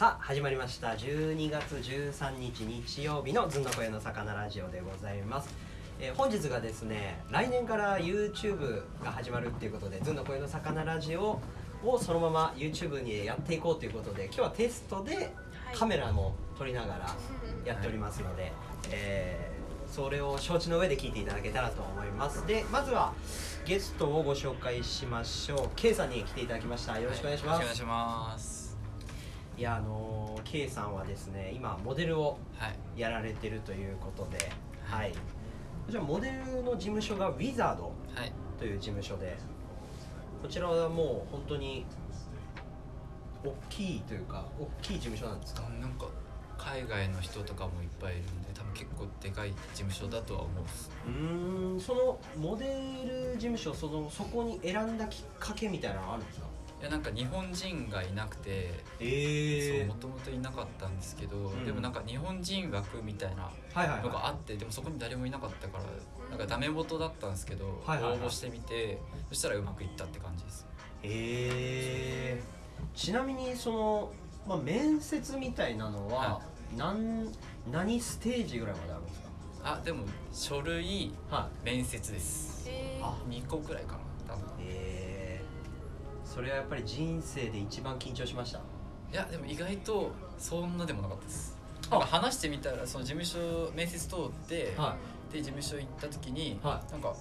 さあ始まりました。12月13日日曜日のずんのこよの魚ラジオでございます、えー本日がですね来年から YouTube が始まるっていうことでずんのこよの魚ラジオをそのまま YouTube にやっていこうということで今日はテストでカメラも撮りながらやっておりますので、えーそれを承知の上で聞いていただけたらと思います。でまずはゲストをご紹介しましょう。K さんに来ていただきました。よろしくお願いします、はいよろしくお願いしますいやあのー K さんはですね今モデルをはい。やられてるということではい。じゃあモデルの事務所がウィザードはい。という事務所でこちらはもう本当に大きいというか大きい事務所なんですか？なんか海外の人とかもいっぱいいるんで多分結構でかい事務所だとは思ううーんそのモデル事務所そのそこに選んだきっかけみたいなのあるんですか？いやなんか日本人がいなくてえもともといなかったんですけど、ん。でもなんか日本人枠みたいなはいはいはのがあってでもそこに誰もいなかったからなんかダメ元だったんですけど、はいはいはい。応募してみてそしたらうまくいったって感じです。いえー、ちなみにその、まあ、面接みたいなのは、はなん何ステージぐらいまであるんですか？あでも書類はい。面接です。えー。あ2個くらいかなそれはやっぱり人生で一番緊張しました？いやでも意外とそんなでもなかったです。あ。なんか話してみたらその事務所面接通って、はで事務所行った時に、はなんか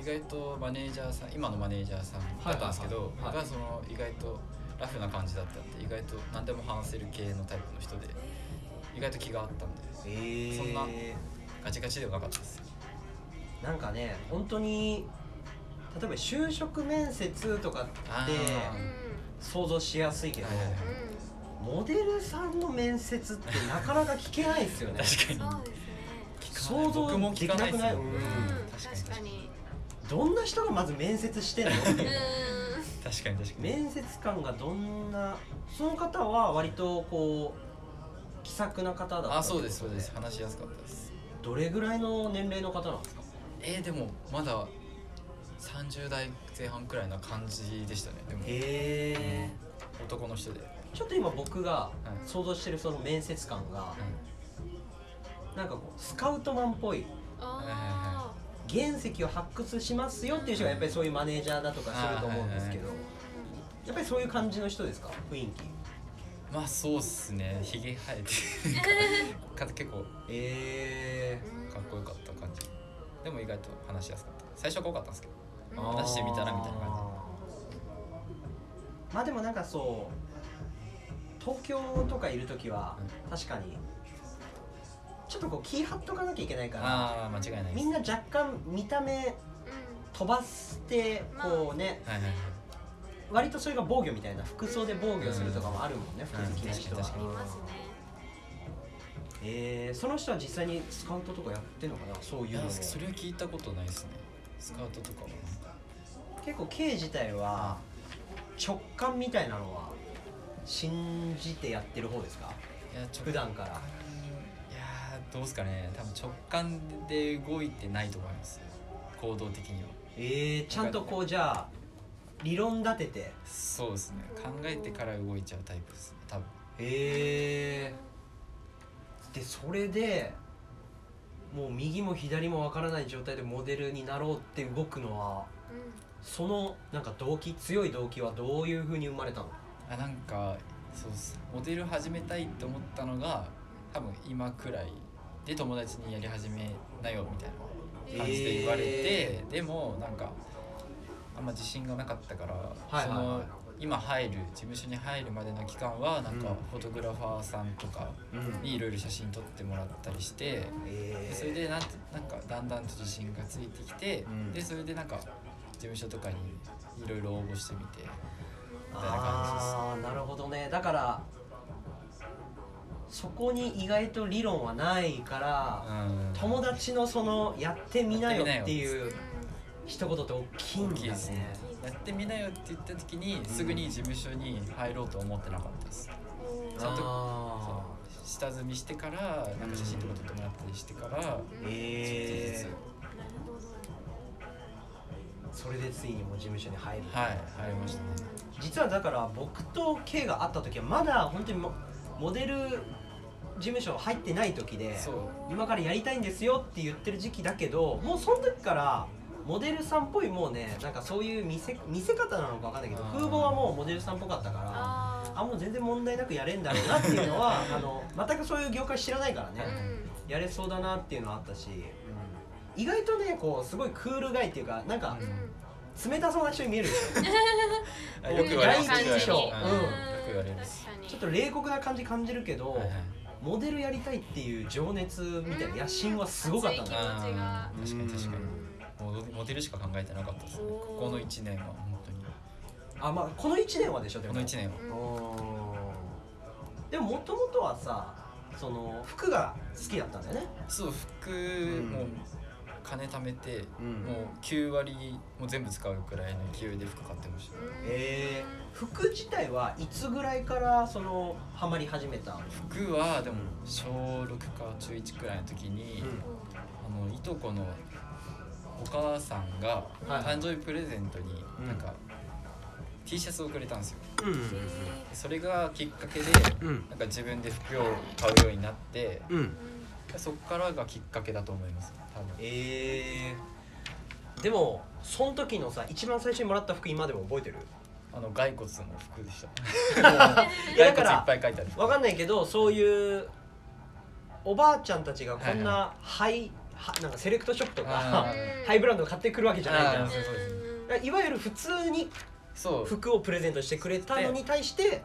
意外とマネージャーさん今のマネージャーさんだったんですけど、はいはいその意外とラフな感じだったんで意外と何でも話せる系のタイプの人で意外と気があったんでえー、そんなガチガチではなかったですなんかね本当に例えば就職面接とかってあ想像しやすいけど、モデルさんの面接ってなかなか聞けないですよね。確かに。想像僕も聞かない。ですよ、できなくない？うん。うん確かに。どんな人がまず面接してんの？確かに確かに。面接官がどんなその方は割とこう気さくな方だったあそうですそうです。話しやすかったです。どれぐらいの年齢の方なんですか？えー、でもまだ30代前半くらいな感じでしたね。でもへえ男の人で、ちょっと今僕がはい想像してるその面接官がなんかこうスカウトマンっぽいあ原石を発掘しますよっていう人がやっぱりそういうマネージャーだとかすると思うんですけどやっぱりそういう感じの人ですか？雰囲気。まあそうっすね。ひげ生えてか 結構。えうんかっこよかった感じ。でも意外と話しやすかった。最初は怖かったんですけどー、うん話してみたらみたいな感まあでもなんかそう東京とかいる時は確かにちょっとこう気張っとかなきゃいけないからああ間違いないみんな若干見た目飛ばしてこうねはいはいはい。割とそれが防御みたいな服装で防御するとかもあるもんね服好きな人は。確かにうんありますねえーその人は実際にスカウトとかやってんのかな？そういいうやのも。それは聞いたことないですね。スカウトとかは結構 K 自体は直感みたいなのは信じてやってる方ですか？いや直普段から。いやーどうですかね。多分直感で動いてないと思います行動的には。えー、ちゃんとこうじゃあ理論立てて。そうですね。考えてから動いちゃうタイプですね。多分。えー、でそれでもう右も左もわからない状態でモデルになろうって動くのはそのなんか動機強い動機はどういうふうに生まれたの？あなんかそうモデル始めたいって思ったのが多分今くらいで友達にやり始めなよみたいな感じで言われて、えでもなんかあんま自信がなかったから、はいはいはい。その今入る事務所に入るまでの期間はなんかうん。フォトグラファーさんとかうん。にいろいろ写真撮ってもらったりして、えー。でそれでなんとなんかだんだんと自信がついてきて、うん。でそれでなんか事務所とかにいろいろ応募してみてみたいな感じですああなるほどね。だからそこに意外と理論はないから、うん。友達のそのやってみなよやっていう。一言って大きいんだね。ですね。やってみなよって言った時にすぐに事務所に入ろうと思ってなかったです。ちゃんとあ下積みしてからなんか写真とか撮ってもらったりしてからー。えちょっなるほどー、それでついにもう事務所に入る、はい入りましたね。実はだから僕と K が会った時はまだ本当にもモデル事務所入ってない時で今からやりたいんですよって言ってる時期だけどもうその時からモデルさんっぽいもうねなんかそういう見せ見せ方なのか分かんないけど風貌はもうモデルさんっぽかったからあもう全然問題なくやれんだろうなっていうのは あの全くそういう業界知らないからね。うん。やれそうだなっていうのはあったし、意外とねこうすごいクールガイっていうかなんか冷たそうな人に見える よく言われます。第一印象うんようん。く言われます。ちょっと冷酷な感じ感じるけど、はいはい。モデルやりたいっていう情熱みたいな野心はすごかった熱いね気持ちが。あー確かに確かうん。にモデルしか考えてなかったですね。おー。ここの1年は本当に。あまあこの1年はでしょでも。この1年は。うんでももともとはさその服が好きだったんだよね。そう服んもう金貯めてうん。もう9割も全部使うくらいの勢いで服買ってました。えー、服自体はいつぐらいからそのハマり始めた服はでも小6か中1くらいの時に、あのいとこのお母さんがはい。誕生日プレゼントにうん。なんか T シャツをくれたんですよ。うん。それがきっかけでうん。なんか自分で服を買うようになってうん。そっからがきっかけだと思います多分。えー、でもその時のさ一番最初にもらった服今でも覚えてる？あの骸骨の服でした。いやだ骸骨いからっぱい書いてある。わかんないけどそういうおばあちゃんたちがこんなハイ、はなんかセレクトショップとかあー。ハイブランド買ってくるわけじゃないじゃん。あーそうそうそう。いわゆる普通にそう。服をプレゼントしてくれたのに対して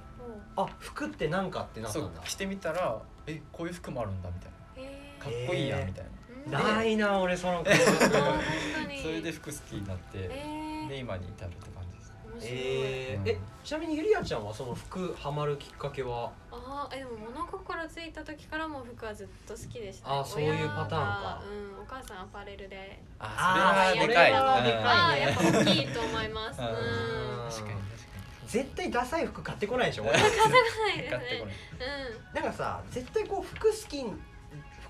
うん。あ服ってなんかってなったそうんだ着てみたらえこういう服もあるんだみたいな。かっこいいやんみたいな。うんないな俺そのそれで服好きになってえで今に至るって感じです。えー、えちなみにゆりやちゃんはその服ハマるきっかけは？あーえでも物心ついた時からもう服はずっと好きでした、あーそういうパターンか。うんお母さんアパレルで。あそれはでかい。はでかいね。あーやっぱ大きいと思います。うん。うん。確かに確か絶対ダサい服買ってこないでしょ俺。ないですに買ってねこない。なんかさ絶対こう服好き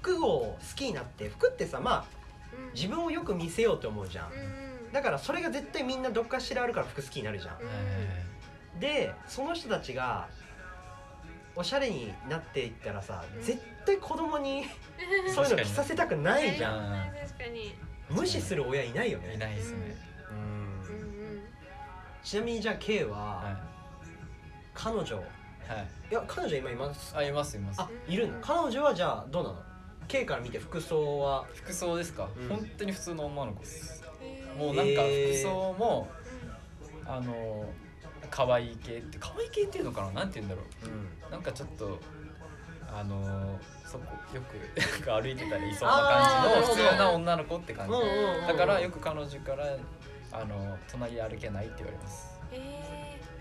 服を好きになって服ってさまあ自分をよく見せようと思うじゃん。だからそれが絶対みんなどっかしらあるから服好きになるじゃん。うんでその人たちがおしゃれになっていったらさ絶対子供に そういうの着させたくないじゃん。ん確かに。無視する親いないよね。いないですね。うん。うんうん。ちなみにじゃあ K はは彼女。いい。はいや彼女今います？あいますいます。あいるの？彼女はじゃあどうなの？K から見て服装は？服装ですか？うん。本当に普通の女の子です。もうなんか服装もあの可愛い系って可愛い系っていうのかな？なんて言うんだろう。なんかちょっとあのそこよくなんか歩いてたらいそうな感じの普通な女の子って感じ。うんうんうんだからよく彼女からあの隣で歩けないって言われます。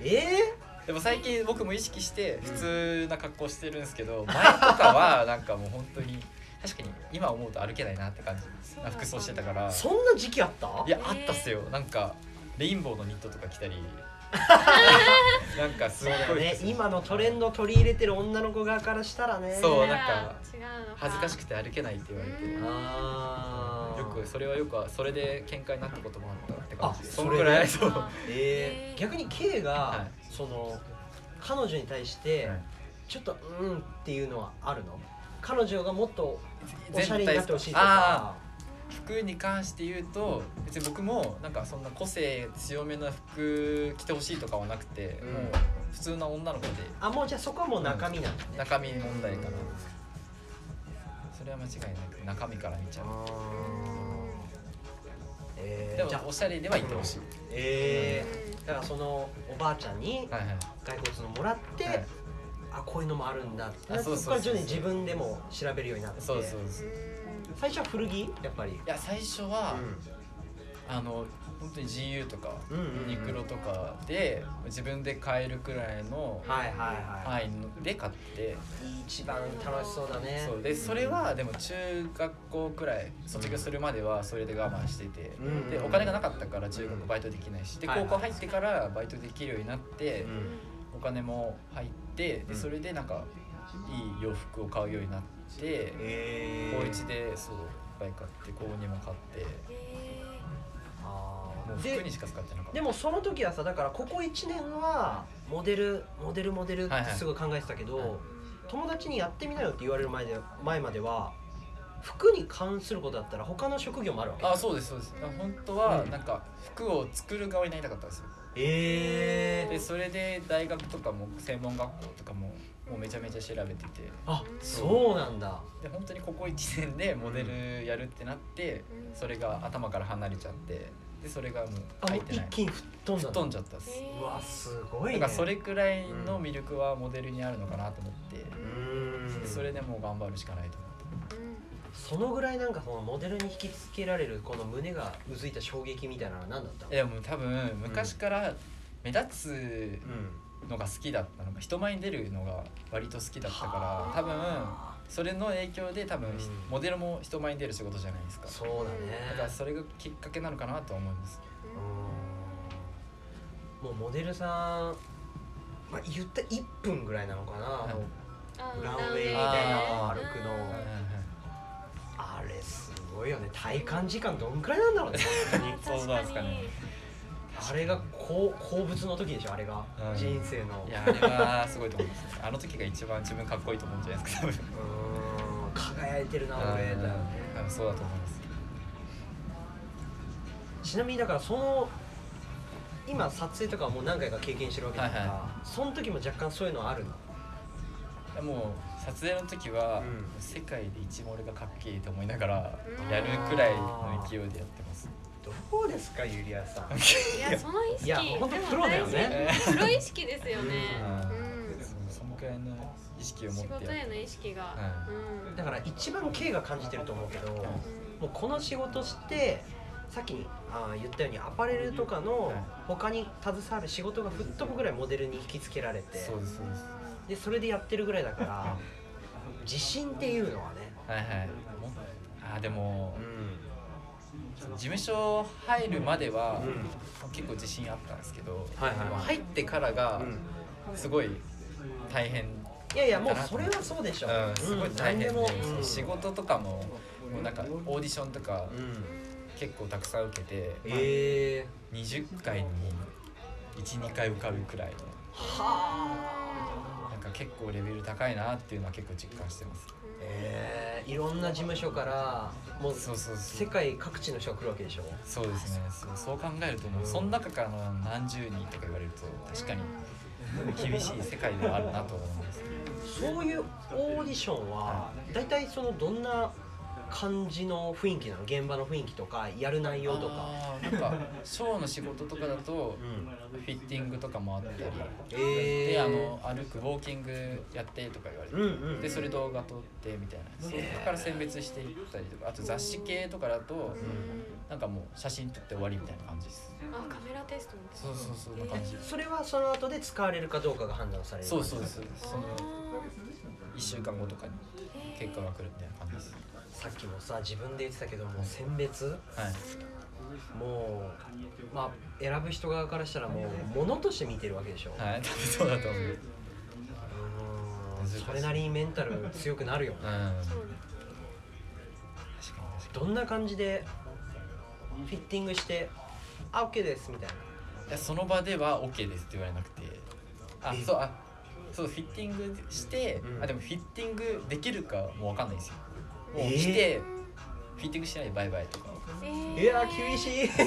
へえでも最近僕も意識して普通な格好してるんですけど前とかはなんかもう本当に確かに今思うと歩けないなって感じ。な服装してたから。ー、そんな時期あった？いやあったっすよ。なんかレインボーのニットとか着たり。なんかすごいね。今のトレンド取り入れてる女の子側からしたらね。そうーなんか恥ずかしくて歩けないって言われて。うん。あー。よくそれはよくそれで喧嘩になったこともあったって感じ。あそんくらいそう。あえー逆に K が、はい。その彼女に対して、はい。ちょっとうんっていうのはあるの？彼女がもっとおしゃれになってほしいとあか服に関して言うと別に僕もなんかそんな個性強めな服着てほしいとかはなくて、うん。もう普通な女の子で。あもうじゃあそこはもう中身なんだね、中身問題かな。それは間違いなく。中身から見ちゃう。えー、でもおしゃれではいてほしい、えー、だからそのおばあちゃんにはいはい。骸骨のもらって、はいあこういうのもあるんだ。ってあそうそうそう。こから徐々に自分でも調べるようになって。そうそうそうい最初は古着？やっぱり。や最初は、うあの本当に GU とか、うんうんうん。ユニクロとかで自分で買えるくらいのん、はいはいはい、範囲ので買って、一番楽しそうだね。そう。でそれはでも中学校くらい卒業するまではそれで我慢してて、うんでお金がなかったから中学バイトできないし。ではい高校入ってからバイトできるようになって、お金も入ってうん。でそれでなんかいい洋服を買うようになって、え高1でそういっぱい買って高2も買って。あもう服にしか使ってなかった。でもその時はさだからここ1年はモデルモデルモデルってはいはい。すごい考えてたけど、はい。友達にやってみなよって言われる前で前までは服に関することだったら他の職業もあるわけあそうですそうです。本当はうんなんか服を作る側になりたかったんですよええでそれで大学とかも専門学校とかももうめちゃめちゃ調べてて。あそう。なんだ。で本当にここ1年でモデルやるってなってうん。それが頭から離れちゃってでそれがもうあもう入ってない。一気に吹っ飛んだ吹っ飛んじゃったっす。うわすごいね。だからそれくらいの魅力はモデルにあるのかなと思って。うーん。でそれでもう頑張るしかないと思そのぐらいなんかそのモデルに引きつけられるこの胸がうずいた衝撃みたいなのは何だったいやもう多分昔から目立つうんのが好きだったのが人前に出るのが割と好きだったから多分それの影響で多分うん。モデルも人前に出る仕事じゃないですか。そうだね。だからそれがきっかけなのかなとは思うんですうん。もうモデルさんまあ言った1分ぐらいなのかな、あのあランウェイみたいなの歩くのれすごいよね。体感時間どんくらいなんだろうね。本当に。そうなんですかねあれがこう好物の時でしょあれが、うん。人生の。いやあれはすごいと思います。ねあの時が一番自分かっこいいと思うんじゃないですか。多分うーん輝いてるな俺。だよねそうだと思います。ちなみにだからその今撮影とかはもう何回か経験してるわけだから、はいはその時も若干そういうのあるの？でもう撮影の時は、うん。世界で一番俺がかっけえと思いながらうん。やるくらいの勢いでやってます。どうですかゆりやさん？いやその意識。いやほんとでもプロだよね。大事。プロ意識ですよね。うん。うん。そのくらいの意識を持仕ってやって事への意識が。はうん。だから一番 K が感じてると思うけど、うん。もうこの仕事してさっきあー言ったようにアパレルとかのはい。他に携わる仕事が吹っ飛ぶぐらいモデルに引きつけられてそうですそうです。でそれでやってるぐらいだから自信っていうのはね、はいはい。もあーでもう事務所入るまでは、うん。結構自信あったんですけど、はいはいはい。入ってからがん。すごい大変、いやいやもうそれはそうでしょ、う。ん、すごい大変で、うん仕事とかももうなんかオーディションとかうん。結構たくさん受けて、ええ20回に12回受かるくらいの。はあか結構レベル高いなっていうのは結構実感してます。ええいろんな事務所からもうそうそうそう。世界各地の人が来るわけでしょ？そうですね。そうそう考えるともうその中からの何十人とか言われると確かに厳しい世界ではあるなと思いますそういうオーディションは大体そのどんな感じの雰囲気なの現場の雰囲気とかやる内容とか。なんかショーの仕事とかだとうん。フィッティングとかもあったり。ええであの歩くウォーキングやってとか言われて、うんうんでそれ動画撮ってみたいな。そこから選別していったりとかあと雑誌系とかだとなんかもう写真撮って終わりみたいな感じです。あカメラテストみたいな。そうそうそんな感じ。それはその後で使われるかどうかが判断されるそうそうですそのあ1週間後とかにー結果が来るみたいな感じですさっきもさ自分で言ってたけども選別？はい。もうまあ選ぶ人側からしたらもう物として見てるわけでしょ、はい。多分そうだと思う。それなりにメンタル強くなるよね。うん。どんな感じでフィッティングして「あ OK です」みたいな。にいやその場では OK ですって言われなくて。あえ？そうあそうフィッティングして、うん。あでもフィッティングできるかもう分かんないんですよ来て、フィッティングしないでバイバイとかえー。いや厳しい。フィ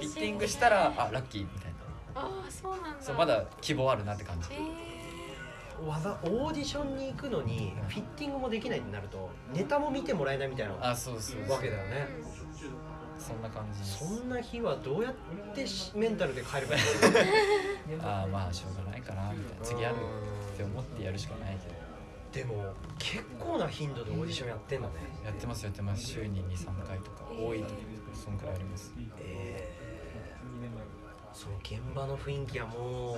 ッティングしたらあラッキーみたいな。ああそうなんだ。そうまだ希望あるなって感じ。えわざオーディションに行くのにフィッティングもできないってなるとネタも見てもらえないみたいなあそうそうそう。わけだよね。そんな感じそんな日はどうやってしメンタルで帰ればいい ああまあしょうがないかなみたいな。次あるって思ってやるしかないけどでも結構な頻度でオーディションやってんだね。やってますやってます。週に23回とか多い時そんくらいあります。えー。その現場の雰囲気はも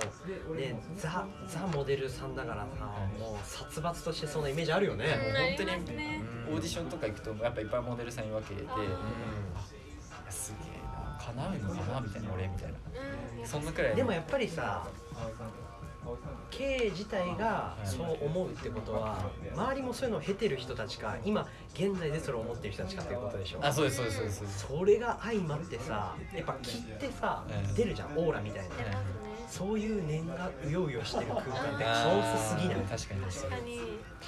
うねザ・ザ・モデルさんだからさもう殺伐としてそうなイメージあるよね。もう本当にオーディションとか行くとやっぱいっぱいモデルさんいるわけで、あーいやすげえな。叶うのかな？みたいな。俺みたいなうん。そんなくらいでもやっぱりさ K 自体がそう思うってことは周りもそういうのを経てる人たちか今現在でそれを思ってる人たちかっていうことでしょあそうですそうですそうですそうです。それが相まってさやっぱ気ってさうん出るじゃんオーラみたいな。そういう念がうようよしてる空間ってカオスすぎない？確かに確かに。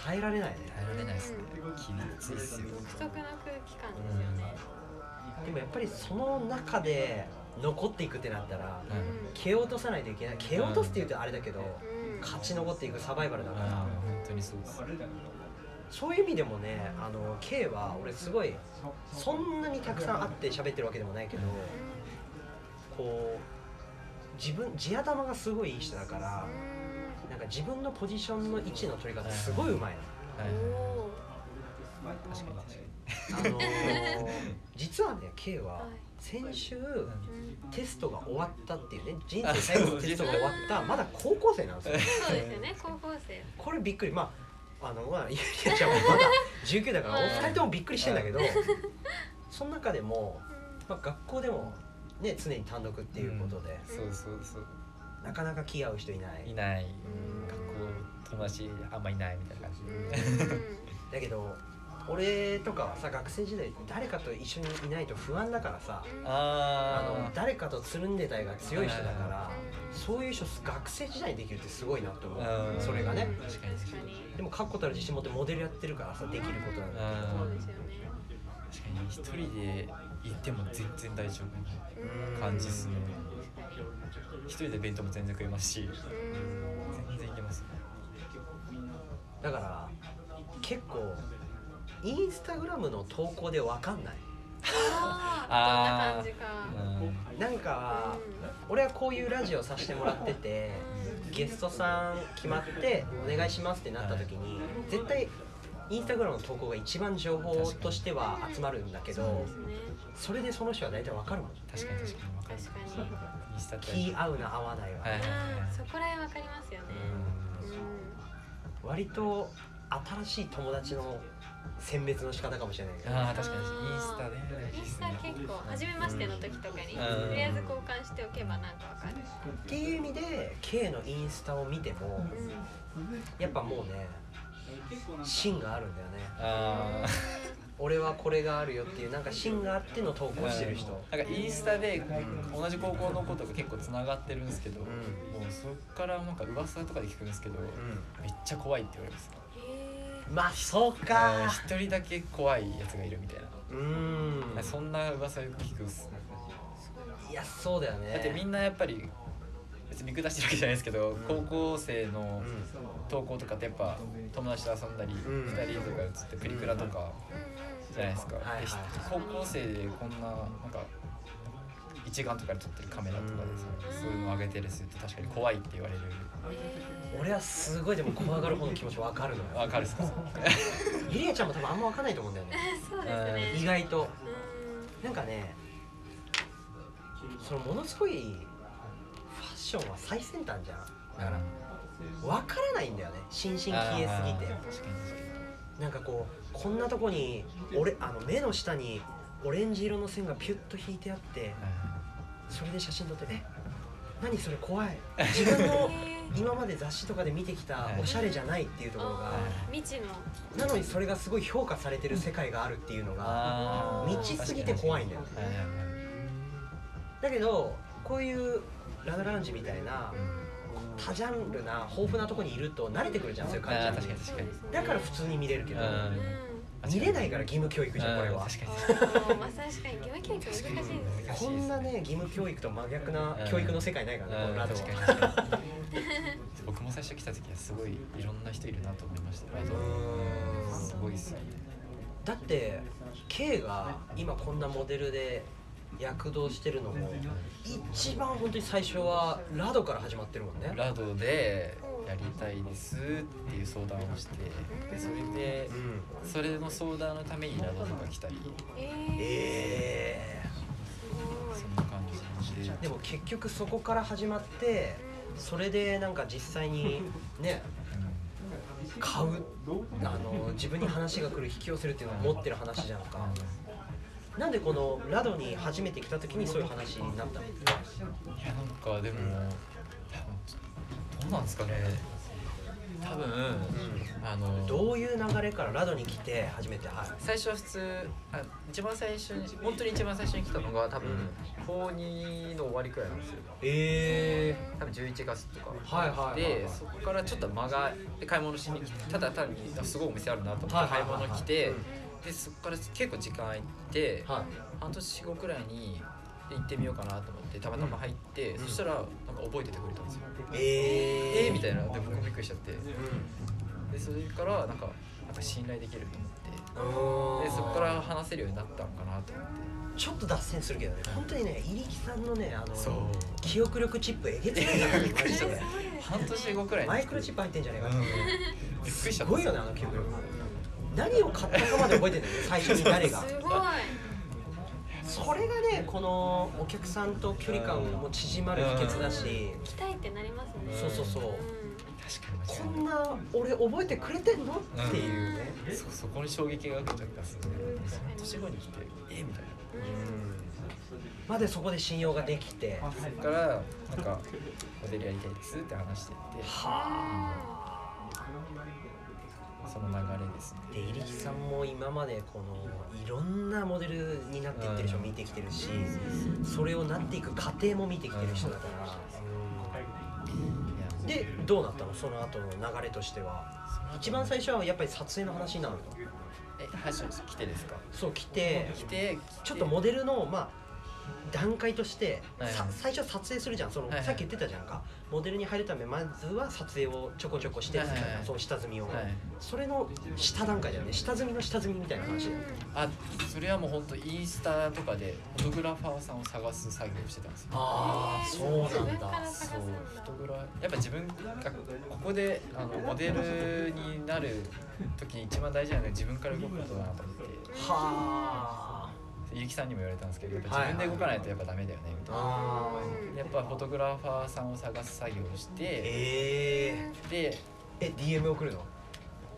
耐えられないね。耐えられないですね。きついっすよ。独特な空気感ですよね。でもやっぱりその中で残っていくってなったらうん。蹴落とさないといけない。蹴落とすって言うとあれだけどうん。勝ち残っていくサバイバルだうん。から本当にそうです。そういう意味でもねあの K は俺すごいそんなにたくさん会って喋ってるわけでもないけどこう自分地頭がすごいいい人だからなんか自分のポジションの位置の取り方すごいうまいの。はいうんお確かに確かに。あのー実はね K ははい先週テストが終わったっていうね人生最後のテストが終わったまだ高校生なんですよ。そうですよね高校生。これびっくりまああのまあゆりあちゃんもまだ19だからお二人ともびっくりしてんだけどその中でも、まあ、学校でもね常に単独っていうことで、そうそうそう。なかなか気合う人いない。いない。うん。学校友達あんまいないみたいな感じ。だけど俺とかはさ学生時代誰かと一緒にいないと不安だからさあのあ誰かとつるんでたいが強い人だかはいらそういう人学生時代にできるってすごいなと思あうそれがね。確かにでも確固たる自信持ってモデルやってるからさできることなんだあそうですよね。確かに一人で行っても全然大丈夫うんな感じっすね。一人で弁当も全然食えますしうん。全然いけますだから結構インスタグラムの投稿で分かんない。あーどんな感じか。うんなんか俺はこういうラジオさせてもらっててゲストさん決まってお願いしますってなった時に絶対インスタグラムの投稿が一番情報としては集まるんだけどそうですねそれでその人は大体分かるもん。確かに確かに。分かる確かに。インスタって気合うな合わないは。はいそこら辺わかりますよね。うん。割と新しい友達の選別の仕方かもしれないけどああ確かにインスタねうんインスタ結構初めましての時とかにうん。とりあえず交換しておけばなんかわかる。っていう意味で K のインスタを見てもやっぱもうね芯があるんだよね。あ俺はこれがあるよっていうなんか芯があっての投稿してる人。なんかインスタで同じ高校の子とか結構つながってるんですけど、ん。もうそっからなんか噂とかで聞くんですけど、うめっちゃ怖いって言われますまあそうか。一人だけ怖いやつがいるみたいな、うん。そんな噂よく聞くっすいやそうだよね。だってみんなやっぱり別に見下してるわけじゃないですけど、高校生の投稿とかってやっぱ友達と遊んだり、ん。二人とか映ってプリクラとかじゃないですか、はいはいで高校生でこんななんか一眼とかで撮ってるカメラとかでさ、そういうの上げてるすると確かに怖いって言われる俺はすごいでも怖がる方の気持ちわかるのよ。わかるっすか？ゆりあちゃんも多分あんま分かんないと思うんだよね。そうですね。意外と。うなんかねそのものすごいファッションは最先端じゃん。だから。分からないんだよね。心身消えすぎて。なんかこうこんなとこに俺あの目の下にオレンジ色の線がピュッと引いてあってそれで写真撮って「え何それ怖い。自分の 今まで雑誌とかで見てきたおしゃれじゃない」っていうところが未知の。なのにそれがすごい評価されてる世界があるっていうのが未知すぎて怖いんだよね。だけどこういうラララウンジみたいな多ジャンルな豊富なとこにいると慣れてくるじゃんそういう感じ。確かに確かに。だから普通に見れるけどうん。見れないから義務教育じゃんこれは。うん確かに。うんまあ確かに。義務教育難しいですこんなね義務教育と真逆な教育の世界ないからねこのラド確かには確かに。僕も 最初来た時はすごいいろんな人いるなと思いましたラドうん。すごいっすよね。だって K が今こんなモデルで躍動してるのも一番本当に最初はラドから始まってるもんね。ラドでやりたいですっていう相談をしてでそれでうん。それの相談のためにラドとか来たり。えー。えすそんな感じで。ーでも結局そこから始まってそれでなんか実際に ね買うあの自分に話が来る引き寄せるっていうのを持ってる話じゃんか。なんでこのラドに初めて来た時にそういう話になったの？いやなんかでもどうなんですかね多分あのどういう流れからラドに来て初めて？はい。最初は普通あ一番最初に本当に一番最初に来たのが多分うん。高2の終わりくらいなんですよ。え多分11月とかはいはいはいはいでそこからちょっと間がで買い物しに来てただ単にあすごいお店あるなと思って買いはいはいはい。はい物来てでそこから結構時間空いてはい。半年後くらいにで行ってみようかなと思ってたまたま入って、うん。そしたらなんか覚えててくれたんですよ、ええー、みたいな。で僕もびっくりしちゃってそれからなんかなんか信頼できると思って。んでそこから話せるようになったのかなと思って。ちょっと脱線するけどね本当にね入木さんのねあのそう。記憶力チップえげつないからねマジで半年後くらいにマイクロチップ入ってんじゃねえかうん。ってびっくりしたすごいよねあの記憶力。何を買ったかまで覚えてんだよね最初に誰が。すごい。それがねこのお客さんと距離感も縮まる秘訣だし。来たいってなりますね。そうそうそうこんな俺覚えてくれてんの？っていうね。そそこに衝撃が受けちゃったっすね。半年後に来てえみたいな。までそこで信用ができて。はそこからなんかモデルやりたいですって話しててあその流れですね。で入木さんも今までこのいろんなモデルになっていってる人を見てきてるしそれをなっていく過程も見てきてる人だからでどうなったの？その後の流れとしては。一番最初はやっぱり撮影の話になるの？え初めて来てですか？そう来て来て。ちょっとモデルのまあ段階として、はいさ最初撮影するじゃん。その、さっき言ってたじゃんか。モデルに入るためまずは撮影をちょこちょこしてるみたいな、その下積みを、はい。それの下段階だよね。下積みの下積みみたいな話だよ。ねあそれはもう本当インスタとかでフォトグラファーさんを探す作業をしてたんですよ。ああそうなんだ。そう。フォトグラやっぱ自分がここであのモデルになる時に一番大事なのは自分から動くことだなと思って。はゆきさんにも言われたんですけどやっぱはい自分で動かないとやっぱダメだよねみたいな、あやっぱフォトグラファーさんを探す作業をしてえでー、え DM 送るの？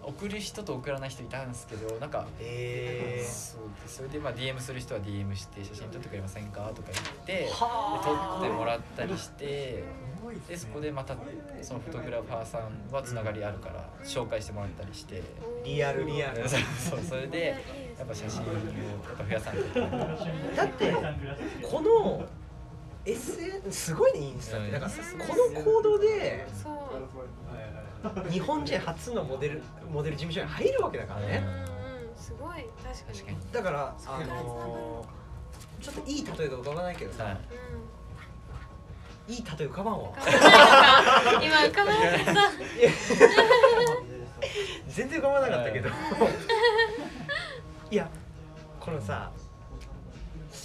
送る人と送らない人いたんですけどなんかえそうでそれでまあ DM する人は DM して写真撮ってくれませんかとか言ってではあ。撮ってもらったりしてでそこでまたそのフォトグラファーさんはつながりあるから紹介してもらったりして。リアルリアル。そうそれでやっぱ写真をやっぱ増やさないといけないだってこの SN すごいねインスタって。だからこの行動でそう日本人初のモデルモデル事務所に入るわけだからね。うんうんすごい確かに。だからあのーちょっといい例えが浮かばないけどさ、はい。い、い例え浮かばんわ。うん。今浮かばなかった。全然浮かばなかったけど。いやこのさ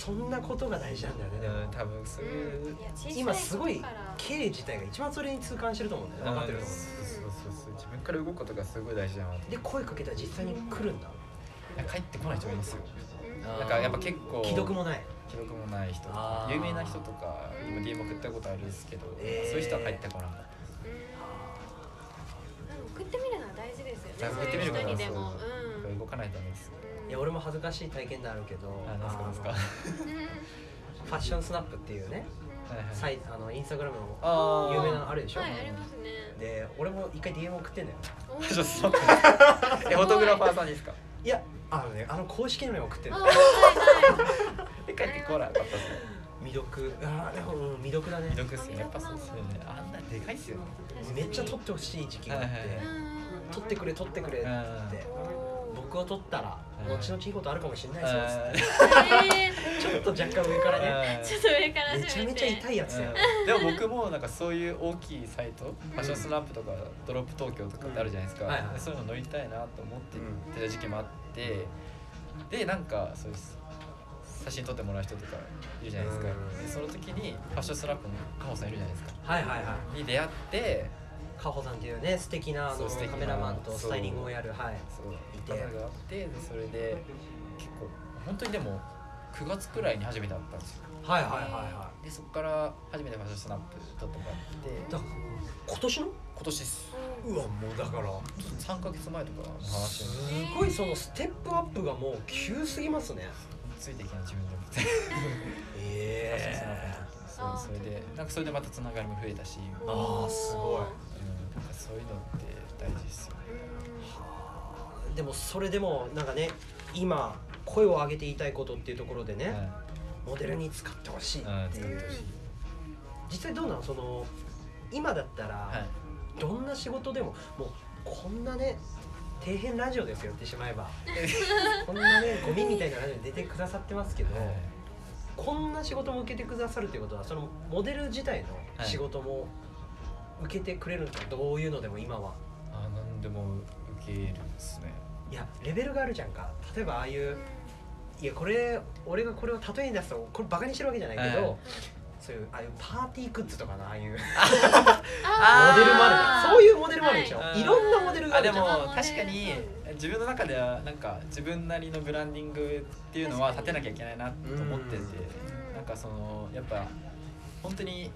そんなことが大事なんだよねでも。うん多分そういう。今すごい経営自体が一番それに痛感してると思う。んだよね分かってると思うそうそうそうそう。自分から動くことがすごい大事だなと。で声かけたら実際に来るんだ。いや帰ってこない人もいますよ。うん。なんかやっぱ結構既読もない。記録もない人あー。有名な人とかにも DM 送ったことあるんですけど、えーそういう人は帰ってこなかった。うん。送ってみるのは大事ですよね。送ってみるそういう人にでそうもそう。うん。動かないとダメですいや俺も恥ずかしい体験談あるけどあなんすかなんすか？あの ファッションスナップっていうねはいはい。サイあのインスタグラムの有名なのあるでしょ、はいありますね。で俺も一回 DM 送ってんだよ。フォトグラファーさんですか？いやあのねあの公式のに送ってんあだよはいはい。え帰ってこなかったっすね。未読。あーでもうん未読だね。未読っすね。やっぱそうですよね。あんなでかいっすよね。めっちゃ撮ってほしい時期があって、撮ってくれ撮ってくれって僕を撮ったらうん後々いいことあるかもしれないです ちょっと若干上からね。ちょっと上からめちゃめちゃ痛いやつでも僕もなんかそういう大きいサイトファッションスナップとかドロップ東京とかってあるじゃないですか、そういうの乗りたいなと思っててた時期もあって。でなんかそうです写真撮ってもらう人とかいるじゃないですか、その時にファッションスナップのカホさんいるじゃないですか。はいはいはい。に出会ってカホさんっていうね素敵なあのカメラマンとスタイリングをやるはい。いて。方があってでそれで結構本当にでも9月くらいに初めて会ったんですよ。はいはいはいはでそこから初めてファッションスナップ撮ってもらって。いだ今年の？今年っす。うわもうだから。3ヶ月前とかの話すにごいそのステップアップがもう急すぎますね。ついていけない自分でも。えとってそうそれでなんかそれでまたつながりも増えたし、うん、あーすごいそういうのって大事ですよね。はあでもそれでもなんかね今声を上げて言いたいことっていうところでね、はい。モデルに使ってほしいう。んってい。う実際どうなのその今だったら、はい。どんな仕事でももうこんなね底辺ラジオですよ言ってしまえば こんなねゴミみたいなラジオに出てくださってますけど、はい。こんな仕事も受けてくださるということはそのモデル自体の仕事も受けてくれるんですか、どういうのでも今は？あ何でも受けるんですね。いやレベルがあるじゃんか。例えばああいういやこれ俺がこれを例えに出すとこれバカにしてるわけじゃないけど、はい。そういうああいうパーティーグッズとかのああいう モデルもあるそういうモデルもあるでしょ。はい。いろんなモデルがああでもるじゃん。あ確かに自分の中ではなんか自分なりのブランディングっていうのは立てなきゃいけないなと思っててうん。なんかそのやっぱ本当に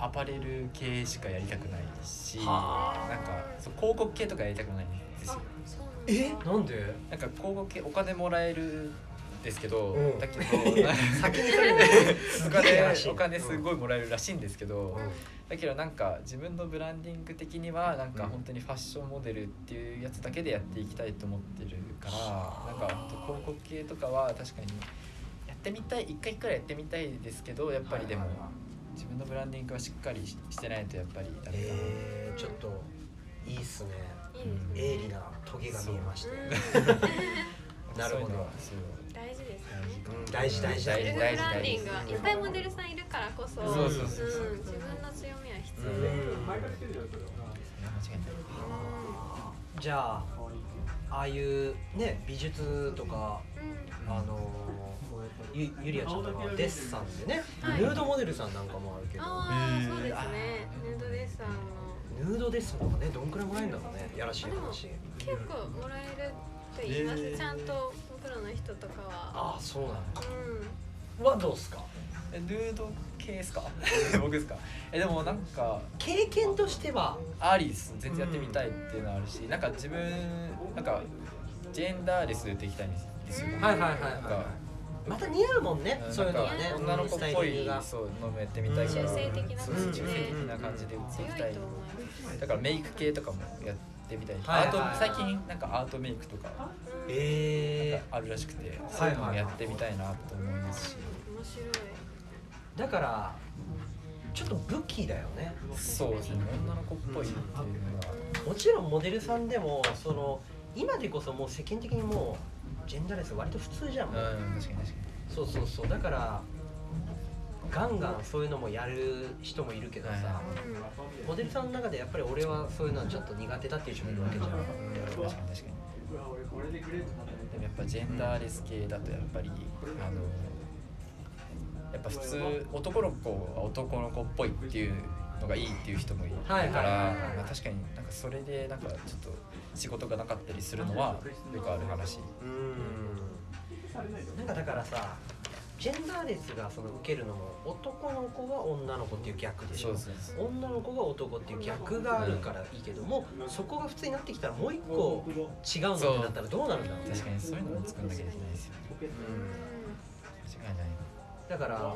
アパレル系しかやりたくないしはあ。なんかそう広告系とかやりたくないんですよ。え？なんで？なんか広告系お金もらえるんですけど、うん。だけど 先にそれね お金お金すごいもらえるらしいんですけど、うん。だけどなんか自分のブランディング的にはなんかうん。本当にファッションモデルっていうやつだけでやっていきたいと思ってるから、はあ。なんか本当広告系とかは確かにやってみたい一回くらいやってみたいですけどやっぱりでもはいはいはい自分のブランディングはしっかりししてないとやっぱりダメかな、えー、ちょっといいっすね。いいですね鋭利なトゲが見えましてうん なるほど大事ですね。うん大事大事。大事セルフブランディング。はいっぱいモデルさんいるからこそそうそうそうそう。ん自分の強みは必要うん。で、間違いないじゃあああいうね美術とかうん。あのゆゆりあちゃんとかはデッサンでね、はい。ヌードモデルさんなんかもあるけど。ああそうですね。ヌードデッサンもヌードデッサンとかねどんくらいもらえるんだろうね。やらしい話。結構もらえると言います、えーちゃんとプロの人とかは。ああそうなのか。うん。はどうっすか？えヌード系ですか？僕ですか？えでもなんか経験としては。アーリーです全然やってみたいっていうのはあるし、なんか自分なんかジェンダーレスでいきたいんですよ、うん。はいはいはい。なんかまた似合うもんねうん。そういうのがね女の子っぽいそうのもやってみたいから。中性的なそう感じ中性的な感じで売っていきたいだからメイク系とかもやってみたい、はいアートはい最近なんかアートメイクとかえかあるらしくて、そういうのもやってみたいなと思いますし、面白い。ー、だからちょっと武器だよね。そうですね。女の子っぽいっていうのは。もちろんモデルさんでもその今でこそもう世間的にもうジェンダーレス割と普通じゃん、うん確かに確かに。そうそうそう。だからガンガンそういうのもやる人もいるけどさ、はモデルさんの中でやっぱり俺はそういうのはちょっと苦手だっていう人もいるわけじゃん、確かに確かに。でもやっぱジェンダーレス系だとやっぱりあのやっぱ普通男の子は男の子っぽいっていうのがいいっていう人もいるから、はいはい。はまあ、確かになんかそれでなんかちょっと仕事がなかったりするのはよくある話。うん。なんかだからさジェンダーレスがその受けるのも男の子が女の子っていう逆でしょ。そう女の子が男っていう逆があるからいいけども、そこが普通になってきたらもう一個違うのってなったらどうなるんだろうね。確かにそういうのも作んなきゃいけないですよね。間違いない。だから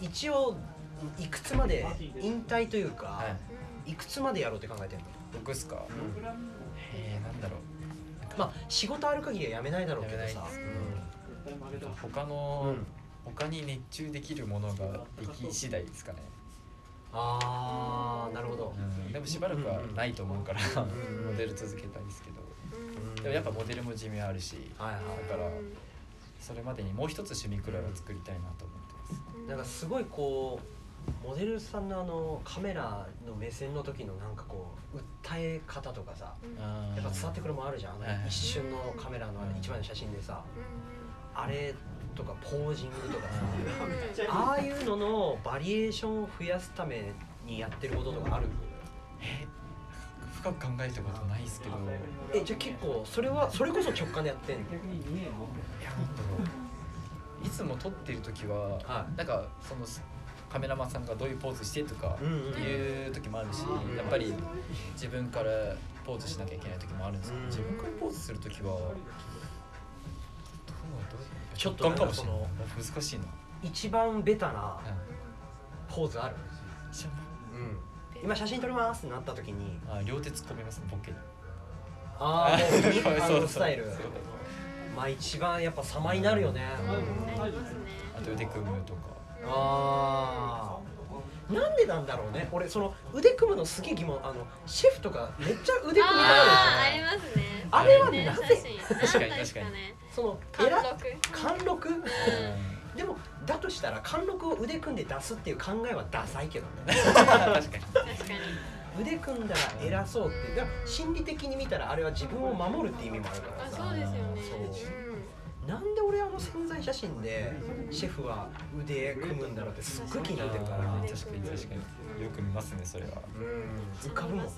一応いくつまで引退というか、はい。い、くつまでやろうって考えてるの、僕っすか？えー、なんだろう。まあ仕事ある限りはやめないだろうけどさ。やめないです他うの、ん。他に熱中できるものができ次第ですかね、あーなるほど。うん、でもしばらくはないと思うから、ん。モデル続けたいですけど。うん。でもやっぱモデルも寿命あるしはいはいだからそれまでにもう一つ趣味くらいは作りたいなと思ってます。なんかすごいこうモデルさんのあのカメラの目線の時のなんかこう訴え方とかさうん。やっぱ伝わってくるもんあるじゃん。あの一瞬のカメラの一枚の写真でさあれとかポージングとかさああいうののバリエーションを増やすためにやってることとかある？え深く考えたことないですけど。えじゃあ結構それはそれこそ直感でやってんの？いいつも撮ってる時は、はなんかそのカメラマンさんがどういうポーズしてとかいう時もあるし、うんやっぱり自分からポーズしなきゃいけない時もあるんですけど、うん。自分からポーズする時はちょっとかもしれな難しいな、一番ベタなうん。ポーズある？うん。ベ今写真撮りますってなった時に。あ両手突っ込みますねボケに。ああ もうスタイル。まあ一番やっぱ様になるよね。うん。あと腕組むとかああなんでなんだろうね。俺その腕組むのすげえ疑問。あのシェフとかめっちゃ腕組みたがあーありますね。あれはねなぜ？確かに。なんですねその貫えら禄。貫禄？うん。でもだとしたら貫禄を腕組んで出すっていう考えはダサいけどね。確かに。確かに腕組んだら偉そうってだから心理的に見たらあれは自分を守るって意味もあるからあさそうですよね。そうなんで俺あの潜在写真でシェフは腕組むんだろうってすっごい気になってるから。確かに確かに。よく見ますねそれは。うん浮かぶもんね。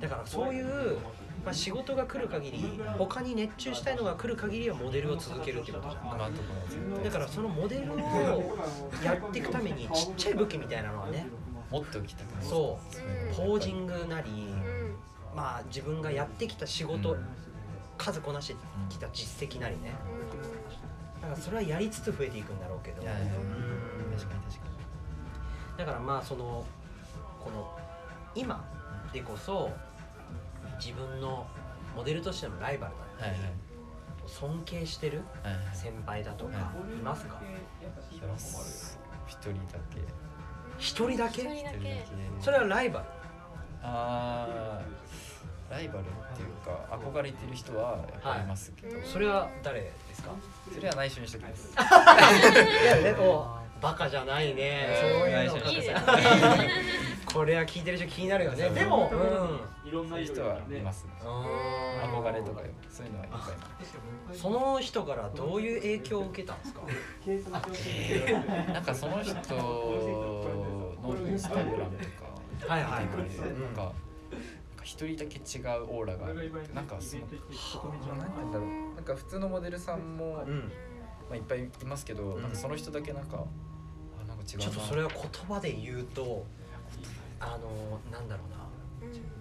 だからそういう、まあ、仕事が来る限り他に熱中したいのが来る限りはモデルを続けるってことじゃん。今のところは絶対だからそのモデルをやっていくためにちっちゃい武器みたいなのはね持っておきたくないそう。うん。ポージングなりうん。まあ自分がやってきた仕事、うん数こなしてきた実績なりね。だからそれはやりつつ増えていくんだろうけど。確かに確かだからまあそのこの今でこそ自分のモデルとしてのライバルだにはいはい。尊敬してる先輩だとかいますか？います一人だけ？一人だけ。それはライバル？あーライバルっていうか憧れてる人はやっいますけど、はい。それは誰ですか？それは内緒にしときます。いやでもバカじゃないね。うんそういうのいいですねこれは聞いてる人気になるよね。でもうん。いろんそういう人はいますね。憧れとかよそういうのはいっぱいいますその人からどういう影響を受けたんですか？なんかその人のインスタグラムとかはいはいなんか一人だけ違うオーラがある。なんかて言うんだろう。なんか普通のモデルさんも、うん。まあ、いっぱいいますけど、ん。なんかその人だけなんかあなんか違うな。ちょっとそれは言葉で言うとあのなんだろうな。うん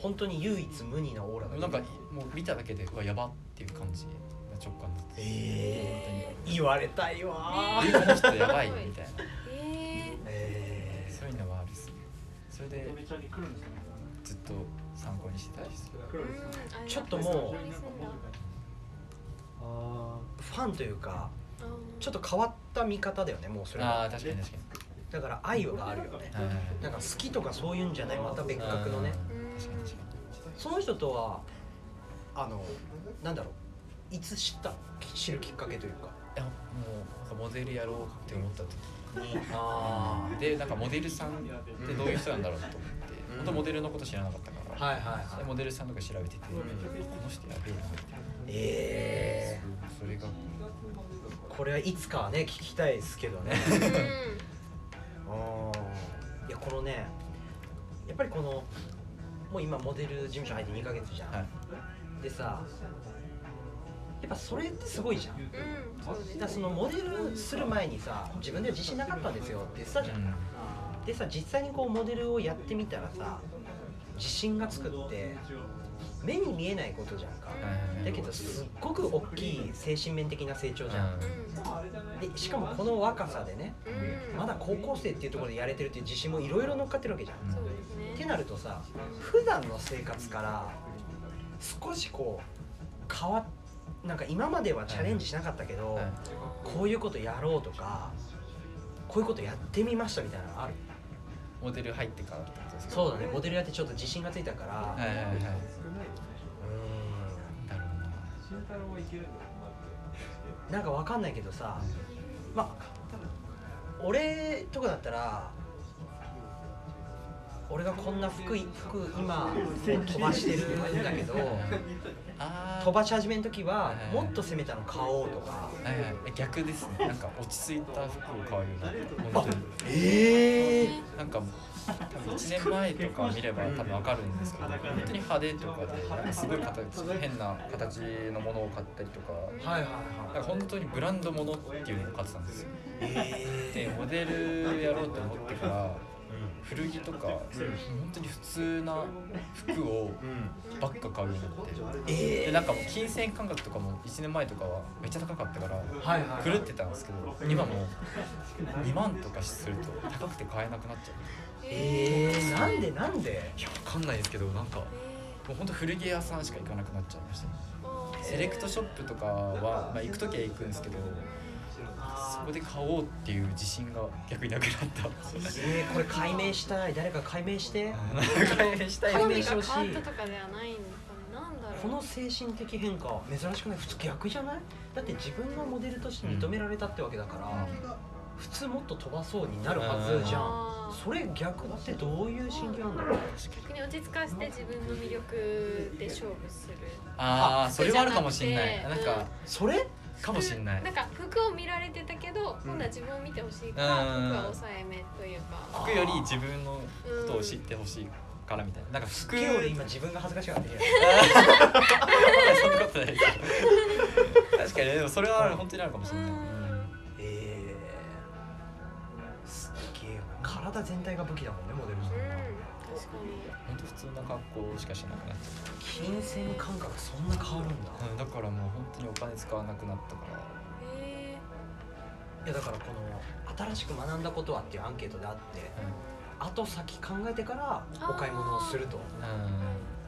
本当に唯一無二なオーラがなんかもう見ただけでうわやばっていう感じの直感だった。えー、言われたいわこの人やばいみたいな。ええそういうのはあるっすね。それでと参考にしてたりするちょっともうファンというかちょっと変わった見方だよねもうそれは。ああ確かに確かだから愛があるよね。なんか好きとかそういうんじゃないまた別格のね。うん。確かに確かその人とはあのなんだろういつ知った知るきっかけというか。にいやもうなんかモデルやろうって思った時に。あでなんかモデルさんってどういう人なんだろうと思って。うん本当モデルのこと知らなかったから、はいはいはい。でモデルさんとか調べてて、この人やべえなみたいなえそれがー、これはいつかはね聞きたいですけどね。うん。うん。いやこのねやっぱりこのもう今モデル事務所入って2ヶ月じゃん、はい。でさやっぱそれってすごいじゃん。だうん。そうですからそのモデルする前にさ自分では自信なかったんですよって言ってたじゃん、うんでさ実際にこうモデルをやってみたらさ自信がつくって目に見えないことじゃんか。だけどすっごく大きい精神面的な成長じゃん、うでしかもこの若さでねまだ高校生っていうところでやれてるっていう自信もいろいろ乗っかってるわけじゃん、ってなるとさ普段の生活から少しこう変わっなんか今まではチャレンジしなかったけど、はい。こういうことやろうとかこういうことやってみましたみたいなのある？モデル入ってからってことですか？そうだね。モデルやってちょっと自信がついたから、はいはいはい。うん。だろうななんかわかんないけどさまあ俺とかだったら俺がこんな服い服今飛ばしてるんだけど飛ばし始めの時ははいもっと攻めたの買おうとか。はいはい。え逆ですね。なんか落ち着いた服を買うようになってええなんか多分1年前とか見れば多分わかるんですけど本当に派手とかでなんかすごい形変な形のものを買ったりとか。はいはいなんか本当にブランドものっていうのを買ってたんですよ。はいえでモデルやろうと思ってから古着とか、本当に普通な服をばっか買うようになって、えでなんかもう金銭感覚とかも1年前とかはめっちゃ高かったから狂ってたんですけど今もう2万とかすると高くて買えなくなっちゃう。えー、なんでなんで？いやわかんないですけどなんかもうほんと古着屋さんしか行かなくなっちゃいました。ねセレクトショップとかは、まあ、行く時は行くんですけどそこで買おうっていう自信が逆になくなった。えー、これ解明したい。誰か解明して。解明したい。解明してほしい。変わったとかではない。んですかねなんだろうこの精神的変化珍しくない。普通逆じゃない？だって自分がモデルとして認められたってわけだから、普通もっと飛ばそうになるはずじゃん。それ逆ってどういう心境なんだろう？逆に落ち着かせて自分の魅力で勝負する。ああそれはあるかもしんない。じゃなくてなん。かそれ？かもしんない。なんか服を見られてたけど、今度は自分を見てほしいから、うん。服は抑えめというか。服より自分のことを知ってほしいからみたいな。なんか服すっげえ俺今自分が恥ずかしがってる そんなことないです確かにね。でもそれは本当にあるかもしれない、うん。えー、すっげえ体全体が武器だもんねモデルさんは、うん。確かに通の格好しかしなくなっちゃ金銭感覚そんな変わるんだ、う、うん、だからもう本当にお金使わなくなったから。へいやだからこの新しく学んだことはっていうアンケートであって後先考えてからお買い物をすると。うん、うん、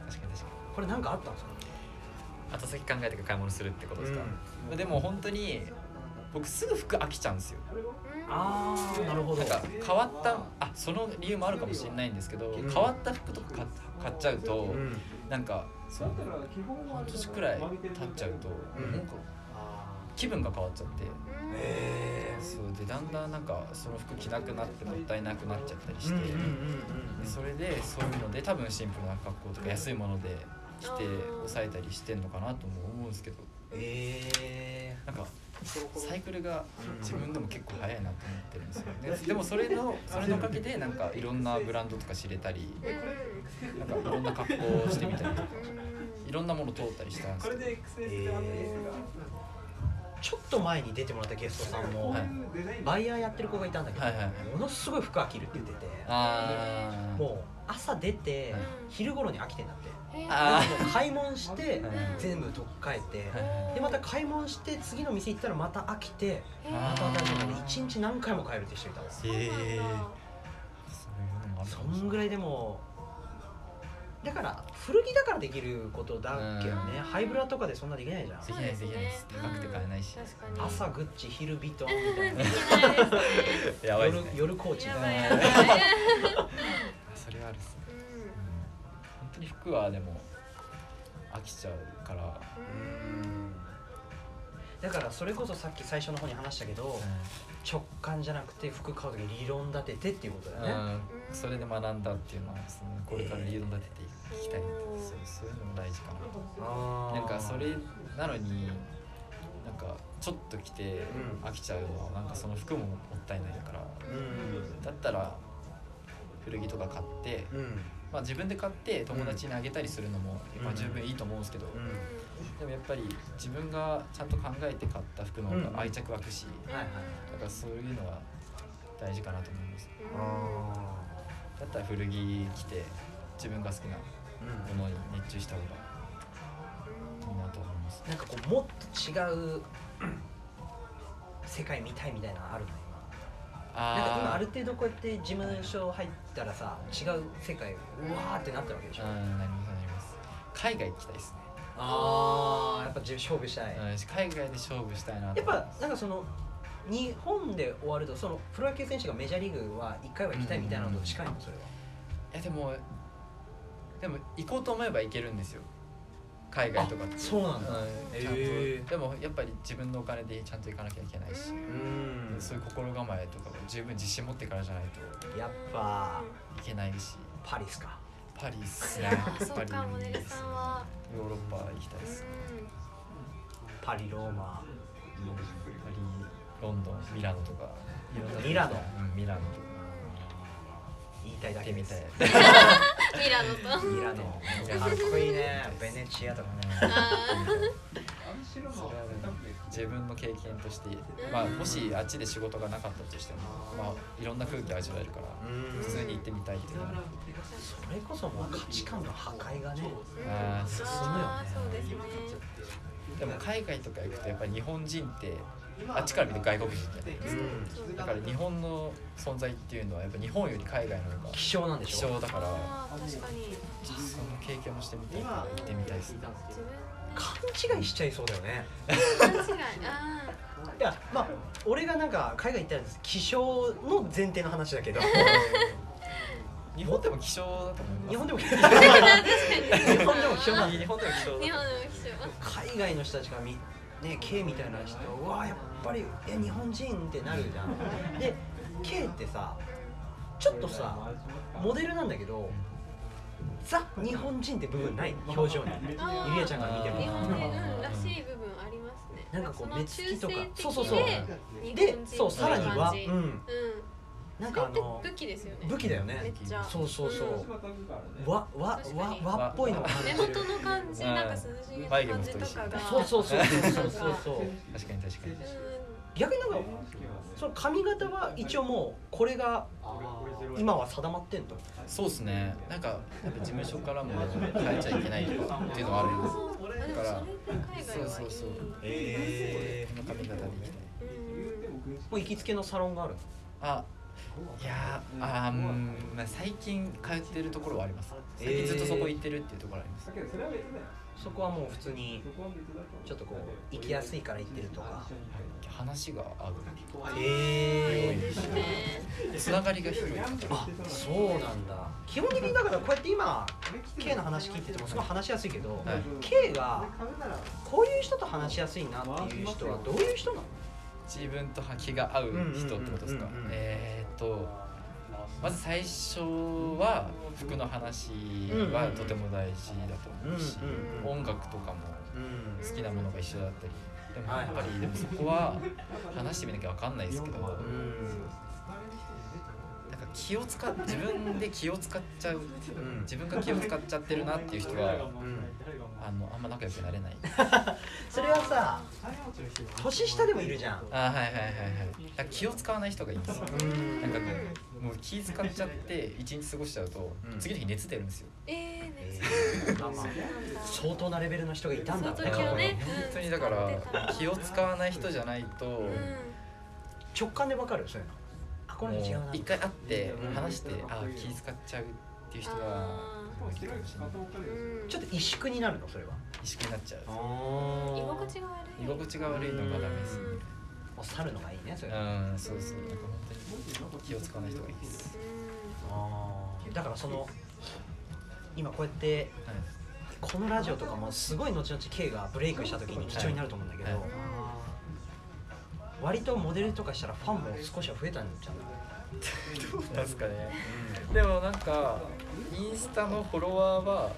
確かに確かに。これ何かあったんですか？後先考えてから買い物するってことですか、うでも本当に僕すぐ服飽きちゃうんですよ。うんああなるほど。なんか変わったあその理由もあるかもしれないんですけど、ん。変わった服とか買っ買っちゃうと、うん。なんかそう半年くらい経っちゃうと、うん。なんかあ気分が変わっちゃって、ー。へそうでだんだんなんかその服着なくなってもったいなくなっちゃったりして、うんうんそれでそういうので多分シンプルな格好とか安いもので着て抑えたりしてんのかなとも思うんですけど。えなんかサイクルが自分でも結構早いなと思ってるんですよ。ででもそれのそれのおかげでなんかいろんなブランドとか知れたりうん。なんかいろんな格好をしてみたりとかいろんなもの通ったりしたんですよえー、ちょっと前に出てもらったゲストさんも、はい。バイヤーやってる子がいたんだけど、ものすごい服飽きるって言っててもう朝出て、はい。昼頃に飽きてんだって。買い物して、はい。全部取っ替えて、はい。でまた買い物して次の店行ったらまた飽きてまた新しいので一日何回も買えるって人いたわそんぐらいでもだから古着だからできることだけどねうん。ハイブラとかでそんなできないじゃん。できないですできないです。高くて買えないし。確かに。朝グッチ昼ビトンみたいな。やばいね。夜コーチ。やみたいな それはあるっすね。う本当に服はでも飽きちゃうから、うん。だからそれこそさっき最初の方に話したけど直感じゃなくて服買う時理論立ててっていうことだよねうん、それで学んだっていうのはですねこれから理論立てていきたいそうそういうのも大事かな。なんかそれなのになんかちょっと着てうん。飽きちゃうのはなんかその服ももったいないから。うん。だったら古着とか買って、うん。まあ、自分で買って友達にあげたりするのも、うん。まあ、十分いいと思うんですけど、うん。でもやっぱり自分がちゃんと考えて買った服の方が愛着湧くし、だからそういうのは大事かなと思います。だったら古着着て自分が好きなものに熱中した方がいいなと思います。なんかこうもっと違う世界見たいみたいなのあるの？今なんか今ある程度こうやって事務所入ったらさ違う世界うわーってなったわけでしょ、う海外行きたいですね、ああやっぱ勝負したい、うん、海外で勝負したいなと。やっぱなんかその日本で終わるとそのプロ野球選手がメジャーリーグは1回は行きたいみたいなのと近いの？それは、いやでもでも行こうと思えば行けるんですよ。海外とかって。そうなんだ。うんちゃんとへー。でもやっぱり自分のお金でちゃんと行かなきゃいけないし、うん。そういう心構えとかも十分自信持ってからじゃないと。やっぱ。いけないし。パリっすか？パリっすね。あそうパリかモデルさんは。ヨーロッパ行きたいですパリローマ。パリロンドンミラノとか。ミラノ？うんミラノとか。言いたいだけです。行ってみたい ミラノと。ミラノ。かっこいいね。ベネチアとかね。あそれはね自分の経験として、まあ、もしあっちで仕事がなかったとしても、まあ、いろんな空気味わえるからうん。普通に行ってみたいっていうのは。それこそもう価値観の破壊がね。進むよあーそうですね。でも海外とか行くとやっぱり日本人ってあっちから見て外国人じゃないですか。うんだから日本の存在っていうのはやっぱ日本より海外の方が希少なんで希しょ？少だから。確かに。その経験もしてみたい。から行ってみたいですね。勘違いしちゃいそうだよね。勘違い。あ いやまあ俺がなんか海外行ったら希少の前提の話だけど。日本でも希少だと思います。日本でも 日本でも希少日本でも希少海外の人たちがみね K みたいな人うわやっぱりえ日本人ってなるじゃん。で K ってさちょっとさモデルなんだけどザ日本人って部分ない？表情に。ゆりあちゃんが見ても。日本人うんらしい部分ありますね。なんかこう目つきとか。そうそうそう。ででそうさらにはううん。んなんかあの武器ですよね。武器だよめっねちゃ。そうそうそう。うん。わわわ和っぽいのを感じ目る。元の感じうん。なんか涼しげな感じとかがそうそうそうそうそうそうそう。確かに確かに。逆になんかその髪型は一応もうこれが今は定まってんのそうですね。なんかやっぱ事務所からも変えちゃいけないとかっていうのはあるんですよあでもそれって海外はいい。そうそうそう。えこの髪型でいきたいうん。もう行きつけのサロンがあるあいやーあーうん、まあ、最近通ってるところはあります。最近ずっとそこ行ってるっていうところはあります、そこはもう普通にちょっとこう行きやすいから行ってるとか。話が合う。へえつながりが広いあそうなんだ。基本的にだからこうやって今 K の話聞いててもすごい話しやすいけど、はい。K がこういう人と話しやすいなっていう人はどういう人なの？自分と気が合う人ってことですか？うんうんうんうんえーっとまず最初は服の話はとても大事だと思うし音楽とかもうん。好きなものが一緒だったりでもはい。やっぱりでもそこは話してみなきゃ分かんないですけどなんか気を使っ自分で気を使っちゃううん。自分が気を使っちゃってるなっていう人はうんあのあんま仲良くなれない。それはさ年下でもいるじゃん。あはいはいはいはい。だ気を使わない人がいいんですよ。うん。なんかもう気使っちゃって 一日過ごしちゃうと、うん。次の日熱出るんですよ。えーねえー。まあまあそうなんだ。相当なレベルの人がいたんだ。その時はね本当にだから気を使わない人じゃないと、うん。直感でわかる？そういうの。あこれ違うな一回会ってうん。話して、あ気使っちゃうっていう人がちょっと萎縮になるのそれは。意識になっちゃう。あ居心地が悪い。居心地が悪いのがダメですね。もう去るのがいいねそれ。うあんそうそうなんか本当に気を使わない人がいいです、ー。だからその今こうやってはい。このラジオとかもすごい後々 K がブレイクした時に貴重になると思うんだけど、はい。割とモデルとかしたらファンも少しは増えたんじゃない？どうなんですかね。でもなんかインスタのフォロワーは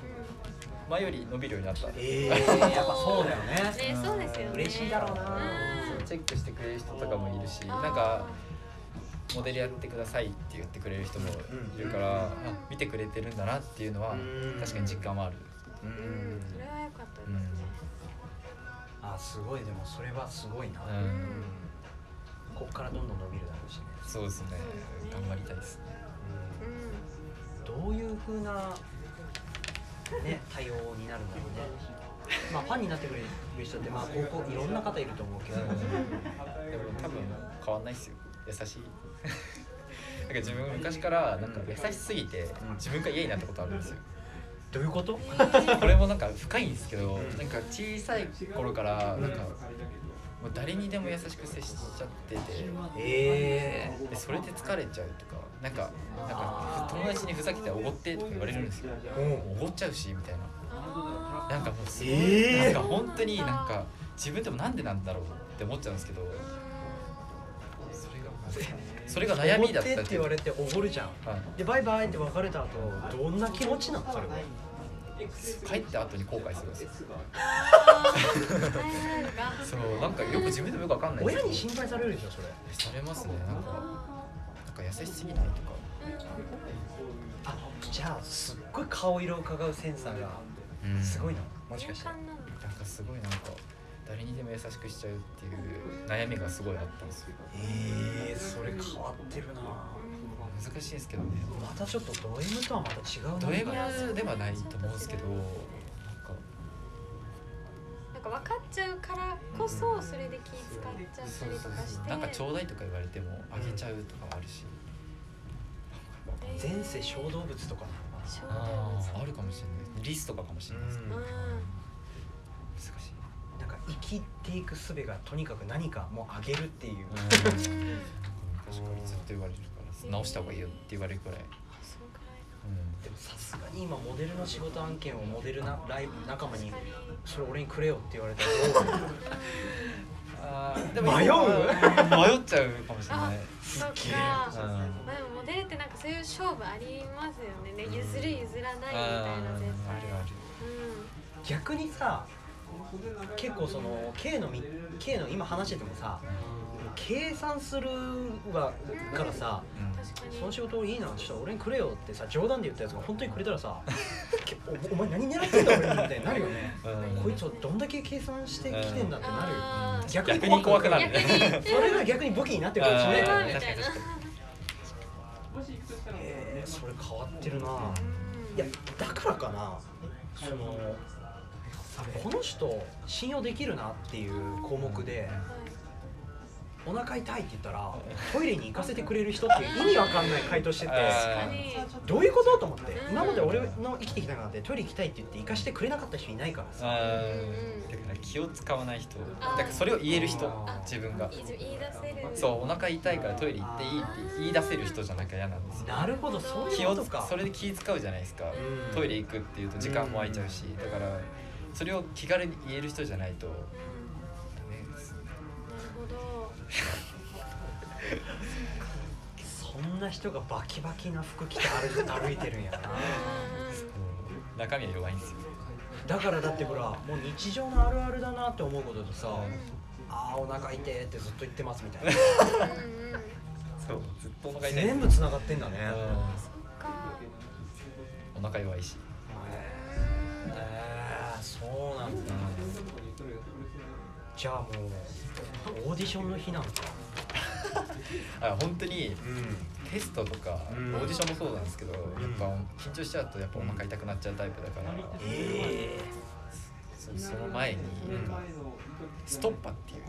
前より伸びるようになった。ええやっぱそうだよね。ねそうですよね。嬉しいだろうなうん。チェックしてくれる人とかもいるしなんかモデルやってくださいって言ってくれる人もいるから、あ見てくれてるんだなっていうのはうん。確かに実感はある、ううん。それは良かったですうん。ねあすごい。でもそれはすごいな、うんこっからどんどん伸びるだろうしね、そうですね。頑張りたいですね。うん。どういう風なね対応になるんだろうね。まあファンになってくれる人ってまあ高校いろんな方いると思うけど、でも多分変わんないっすよ。優しい。なんか自分昔からなんか優しすぎて自分が嫌になったことあるんですよ。どういうこと？これもなんか深いんですけどうんなんか小さい頃からなんかもう誰にでも優しく接しちゃってて。ええでそれで疲れちゃうとかなんかなんか友達にふざけておごってとか言われるんですよ。おごっちゃうしみたいな。あなんかもうすごい、えー。なんか本当になんか自分でもなんでなんだろうって思っちゃうんですけど。それがそれが悩みだったって言われておごるじゃん。はい。でバイバイって別れた後どんな気持ちなの？それは帰った後に後悔するんですよ。そうなんかよく自分でもよくわかんない。んです親に心配されるでしょそれ。されますねなんか。なんか優しすぎないとか。あじゃあすっごい顔色を伺うセンサーがうん。すごいのもしかして。なんかすごいなんか誰にでも優しくしちゃうっていう悩みがすごいあったんですよ。えー、それ変わってるな。難しいですけどね。またちょっとド M とはまた違うド M ではないと思うんですけどなんか。なんか分かっちゃうからこそそれで気使っちゃったりとかして。なんかちょうだいとか言われてもあげちゃうとかはあるし、前世小動物とかああるかもしれない。リスとかかもしれないですけど、いなんか生きていく術がとにかく何かもうあげるっていう、うん。確かにずっと言われるから。直した方がいいよって言われるくらい、でもさすがに今モデルの仕事案件をモデルなライブ仲間にそれ俺にくれよって言われたら あー迷う？迷っちゃうかもしれない。そっげえ。かうんまあでもモデルってなんか。そういう勝負ありますよねね譲る譲らないみたいな絶対あるある逆にさ結構その K のみ K の今話しててもさ計算するわからさその仕事いいなちょっと俺にくれよってさ冗談で言ったやつが本当にくれたらさけ おお前何狙ってんだ俺にみたいになるよね。うん。こいつはどんだけ計算してきてんだってなるよ。逆に怖くなる逆に それが逆に武器になってるかもしね。確かにもし行くとしたらえーそれ変わってるな。うん。いやだからかな。そのこの人信用できるなっていう項目でお腹痛いって言ったらトイレに行かせてくれる人っていう意味わかんない回答しててどういうことと思ってうん。今まで俺の生きてきた中でトイレ行きたいって言って行かしてくれなかった人いないからさ。だから気を使わない人。だからそれを言える人自分が。言い言い出せる。そうお腹痛いからトイレ行っていいって言い出せる人じゃなきゃ嫌なんですよ。なるほどそうい気をうことか。それで気使うじゃないですか。うん。トイレ行くっていうと時間も空いちゃうし。だからそれを気軽に言える人じゃないと。うん。ダメですなるほど。そんな人がバキバキな服着て歩い歩いてるんやな。う中身は弱いんですよ。だからだってほらもう日常のあるあるだなって思うこととさあーお腹痛いってずっと言ってますみたいな。そうずっとお腹痛い。全部つながってんだね。お腹弱いし。えー、そうなんだ。じゃあもうオーディションの日なんか。あ 本当にうん。テストとかオうん。ーディションもそうなんですけどやっぱ緊張しちゃうとやっぱお腹痛くなっちゃうタイプだから。えそその前になん。かストッパっていう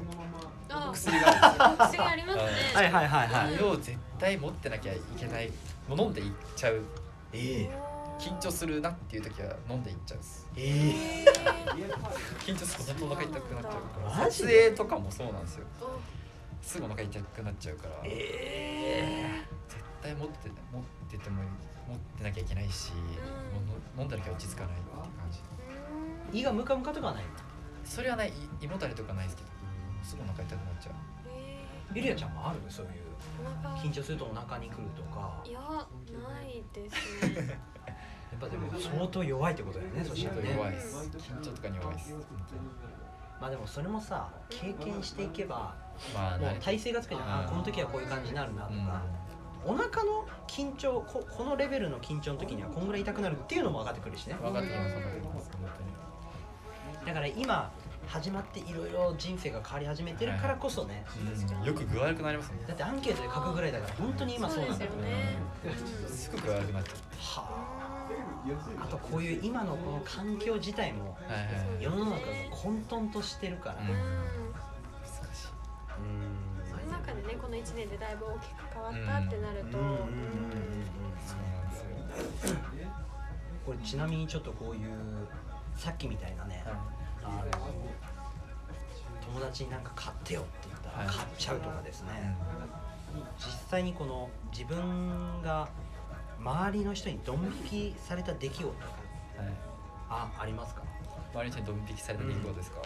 あ薬があるんですよ。薬ありますね。ー、はいはいはいはい。を絶対持ってなきゃいけないもう飲んでいっちゃう。え緊張するなっていう時は飲んでいっちゃうんです。ー、ええ緊張すると本当お腹痛くなっちゃうから。マジ撮影とかもそうなんですよ。すぐお腹痛くなっちゃうから。ー、絶え対持って持ってても持ってなきゃいけないし、うん。もう飲んだらきゃ落ち着かないっていう感じ。ー、胃がムカムカとかはないそれはない。い胃もたれとかないですけど。すぐお腹痛くなっちゃう。えゆりやちゃんもある？そういう緊張するとお腹にくるとか。いやないですね。や っぱでも相当弱いってことだよねそしたらね。弱いです。緊張とかに弱いですまあでもそれもさ経験していけばもうまあ慣れて体勢がつくじゃん。あうん。この時はこういう感じになるなとうんか、お腹の緊張ここのレベルの緊張の時にはこんぐらい痛くなるっていうのも分かってくるしね。分かってきます分かってきます本だから今始まっていろいろ人生が変わり始めてるからこそね、当に、うん、よく具合悪くなりますね。だってアンケートで書くぐらいだから本当に今そうなんだそうですよねすぐ具合悪くなっちゃはああとこういう今のこの環境自体も世の中が混沌としてるから、ううん。うん。難しいその中でねこの1年でだいぶ大きく変わったってなると、うん。うん。うん。うん。うん。そうなん。ですよこれちなみにちょっとこういうさっきみたいなね、あの友達になん。か買ってよって言ったらはい買っちゃうとかですね、実際にこの自分が周りの人にドン引きされた出来事はい。あありますか、周りの人にドン引きされた出来事ですか、う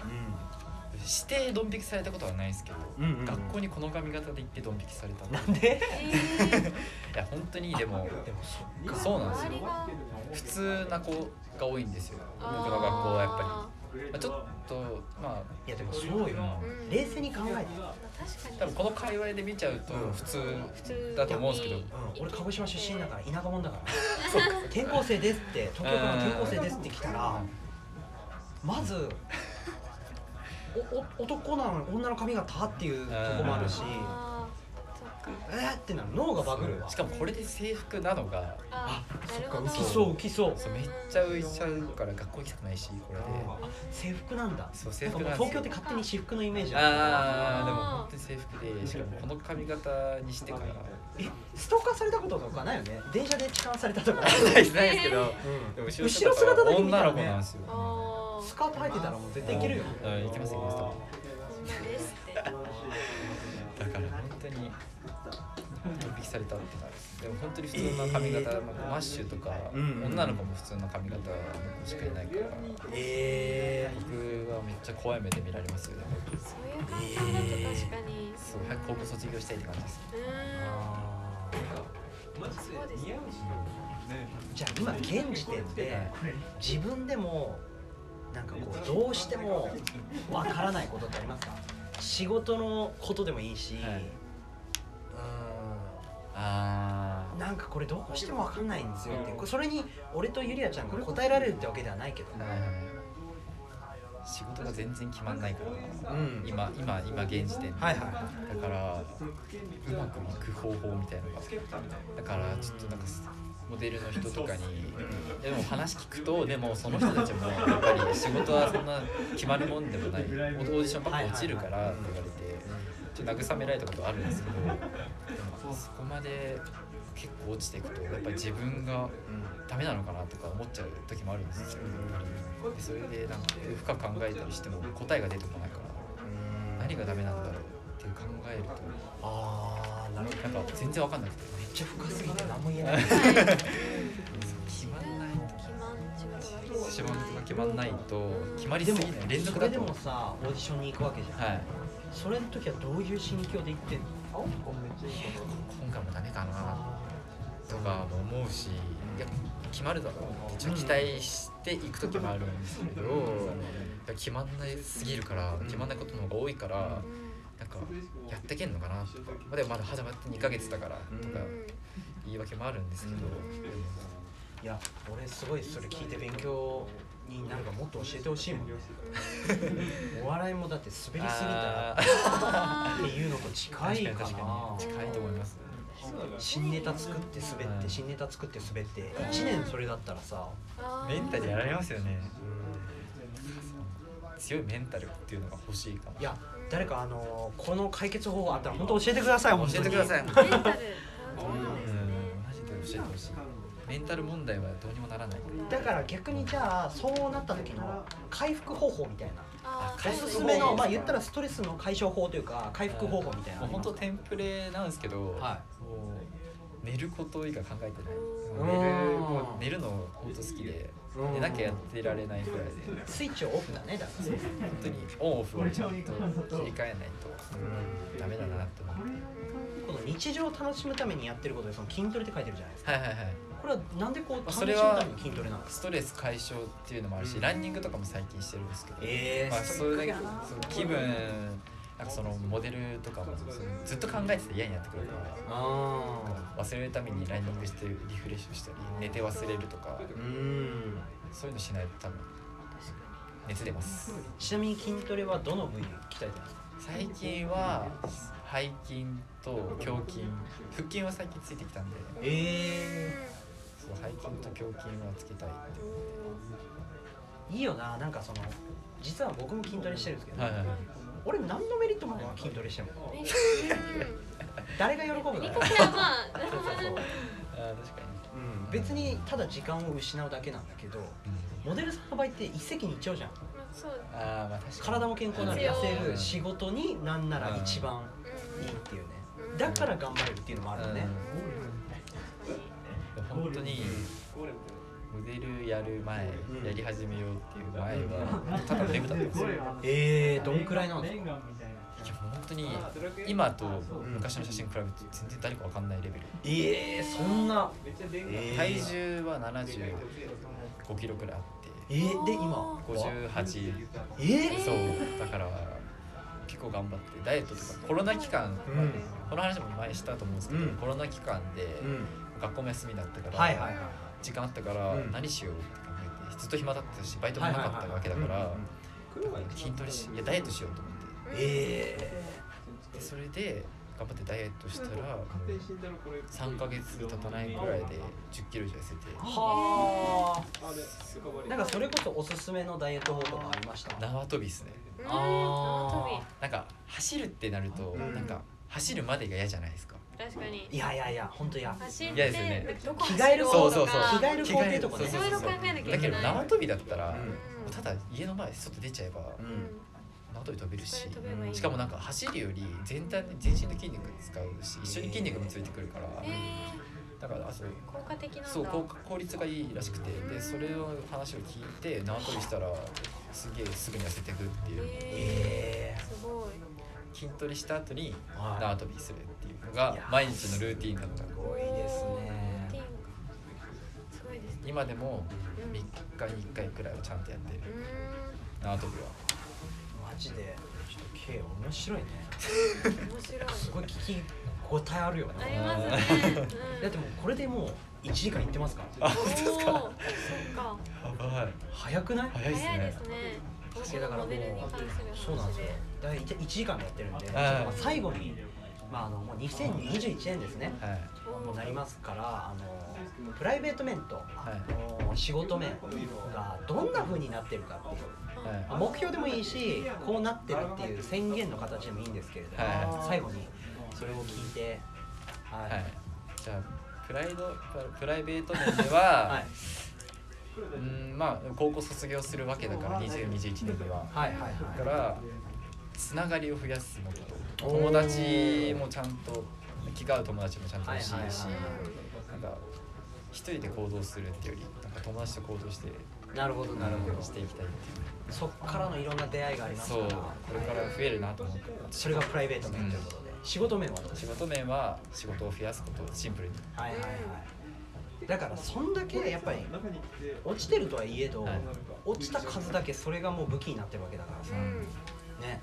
指定ドン引きされたことはないですけど、うんうんうん。学校にこの髪型で行ってドン引きされたん、なんで？いや本当にでもでもそそうなんですよ。普通な子が多いんですよ。僕の学校はやっぱり、まあ、ちょっとまいやでもそうよ、うん。冷静に考えて、多分この界隈で見ちゃうとうん。普通だと思うんですけど。にう。ん、俺鹿児島出身だから田舎者だから。転校生ですって東京から転校生ですって来たらまずおお男なのに女の髪型っていうとこもあるしえーってなる。脳がバグるわ。しかもこれで制服なのが。あなるほど。浮きそう浮きそう。そうめっちゃ浮いちゃうから学校行きたくないしこれで。あ制服なんだ。そう制服ななんんですよ。かもう東京って勝手に私服のイメージああーでも本当に制服でしかもこの髪型にしてから。るえストーカーされたこととかないよね。電車で痴漢されたとか。ないないですないですけど、うん。でも後ろ姿だけ見た女らね。の子なんですよ、スカート履いてたらもう絶対いけるようんいけますいけます。多分ですって されたってなる。でも本当に普通の髪型、まあマッシュとか、うん女の子も普通の髪型の子しかいないから。え僕はめっちゃ怖い目で見られますよねそういう感じだと確かにそう早く高校卒業したいって感じです。うーん。そうですねじゃあ今現時点で自分でもなんかこうどうしてもわからないことってありますか？仕事のことでもいいし、はい。うあんなんかこれどうしてもわかんないんですよって。それに俺とゆりあちゃんが答えられるってわけではないけど。仕事が全然決まんないから、うん。今今今現時点で、はいはいだからうまくいく方法みたいなのが。だからちょっとなんかモデルの人とかにでも話聞くとでもその人たちもやっぱり仕事はそんな決まるもんでもない。オーディションばっか落ちるからって言われてちょっと慰められたことあるんですけど。でもそこまで結構落ちていくとやっぱり自分がダメなのかなとか思っちゃう時もあるんですよ。でそれでなんか深く考えたりしても答えが出てこないから何がダメなんだろうっていう考えるとああなるほど。なんか全然わかんなくてめっちゃ深すぎて何も言えない。はい決まんない決まん仕事が仕事が決まんないと決まりですもぎない連続それでだともさオーディションに行くわけじゃん、はい。それの時はどういう心境で行ってんの？今回もダメかなとかも思うしいや決まるだろうって期待していく時もあるんですけど、決まんないすぎるから決まんないことの方が多いから、なんかやってけんのかなとか、まあ、でもまだ始まって2ヶ月だからとかうん。言い訳もあるんですけど、いや俺すごいそれ聞いて勉強になんかもっと教えてほしいもんね。お笑いもだって滑りすぎたらあっていうのと近いか確かに確かな。に近いと思います新ネタ作って滑って新ネタ作って滑って1年それだったらさメンタルやられますよね。強いメンタルっていうのが欲しいかもい。や誰かあのこの解決方法あったら本当教えてください教えてくださいうん。マジで教えてほしいメンタル問題はどうにもならないだから逆にじゃあそうなった時の回復方法みたいな。おすすめのまあ言ったらストレスの解消法というか回復方法みたいな。もう本当テンプレなんですけど、はもう寝ること以外考えてうんない。寝るもう寝るの本当好きでうん。寝なきゃやってられないくらいで。スイッチをオフだねだから。本当にオンオフをちゃんと切り替えないとダメだなって思って。この日常を楽しむためにやってることでその筋トレって書いてるじゃないですか。はいはいはいこれはなんでこうそれは筋トレなストレス解消っていうのもあるし、うん。ランニングとかも最近してるんですけど、えーまあ、それだけ気分なんかそのモデルとかもずっと考えてて嫌になってくるからあ忘れるためにランニングしてリフレッシュしたり寝て忘れるとかーうん。そういうのしないと多分熱出ます。ちなみに筋トレはどの部位鍛えてますか？最近は背筋と胸筋腹筋は最近ついてきたんで。えそう背筋と胸筋はつけたいって。ー、いいよななんかその実は僕も筋トレしてるんですけど、はいはいはい。俺何のメリットもないわ筋トレしてもうん誰が喜ぶのニコちゃんは？そうそうそう、あー確かうん、別にただ時間を失うだけなんだけどに、モデルさんの場合って一石二鳥じゃん。そう。ああまあ確かに。体も健康になる必要痩せる仕事になんなら一番いいっていうね。だから頑張れるっていうのもあるよね、でも本当にモデルやる前、うんやり始めようっていう前はただのデブだったんですよ。いやえー、どんくらいなんですか？もう本当に今と昔の写真比べて全然誰かわかんないレベル。えー、そんな、えー体重は75キロくらいあってえー、で今は58えー、そうだから結構頑張ってダイエットとかコロナ期間、うん。この話も前したと思うんですけど、うん。コロナ期間でうん学校も休みだったから、はいはいはい時間あったからうん。何しようって考えてずっと暇だったしバイトもなかったわけだから、筋トレしいやダイエットしようと思って。えでそれで頑張ってダイエットしたらもう3ヶ月経たないぐらいで1 0キロ以上痩せて。ー、はあ。なんかそれこそおすすめのダイエット法とかありました？縄跳びですね。うんあー縄跳なんか走るってなると、うん。なんか走るまでが嫌じゃないですか。び確かに。いやいやいや本当いや。走って嫌ですよね。どこ着替えるそうそうそうとか着替える工程とかね。いろいろ考えなきゃいけないだけど縄跳びだったら、うん。もうただ家の前外出ちゃえば、ううん。ん縄跳び飛べるしそれ飛べばいい。しかもなんか走るより全体全身の筋肉使うし一緒に筋肉もついてくるから、えだからあそう。ー、効果的なんだ。そう効果効率がいいらしくて。でそれの話を聞いて縄跳びしたらすげえすぐに痩せてくっていう。ええー、すごい。筋トレした後にはい。縄跳びするのが毎日のルーティンだった。ー、すごいですね。ンがすごいですね今でもうん3日に1回くらいはちゃんとやってる。う縄跳びは。マジで。ちょっと K 面白いね。面白いすごい聞き応えあるよねありますね、うん、だってもうこれでもう1時間いってますから。あ本当ですか？おーそっか。やばい。早くない？早いですね。早いですね。だからもうそうなんですよ。だから 1, 時間もやってるんで、最後に、まあ、あのもう2021年ですね、はい。もうなりますからあのプライベート面と、はい。あの仕事面がどんな風になってるかっていうはい。まあ目標でもいいしこうなってるっていう宣言の形でもいいんですけれども、はい。最後にそれを聞いてはい、はい。じゃあプライドプライベート面では、はい、うんまあ高校卒業するわけだから2021年では。はいはいだからつながりを増やすもっとおー友達もちゃんと気が合う友達もちゃんと欲しいし、はいはいはいなんか一人で行動するっていうよりなんか友達と行動してなるほどなるほど。していきたいっていう。そっからのいろんな出会いがありますそうからこれから増えるなと思ってそれがプライベート面ということで、仕事面は仕事面は仕事を増やすことをシンプルに。はいはいはい。だからそんだけやっぱり落ちてるとはいえど、はい。落ちた数だけそれがもう武器になってるわけだからさ、うん。ね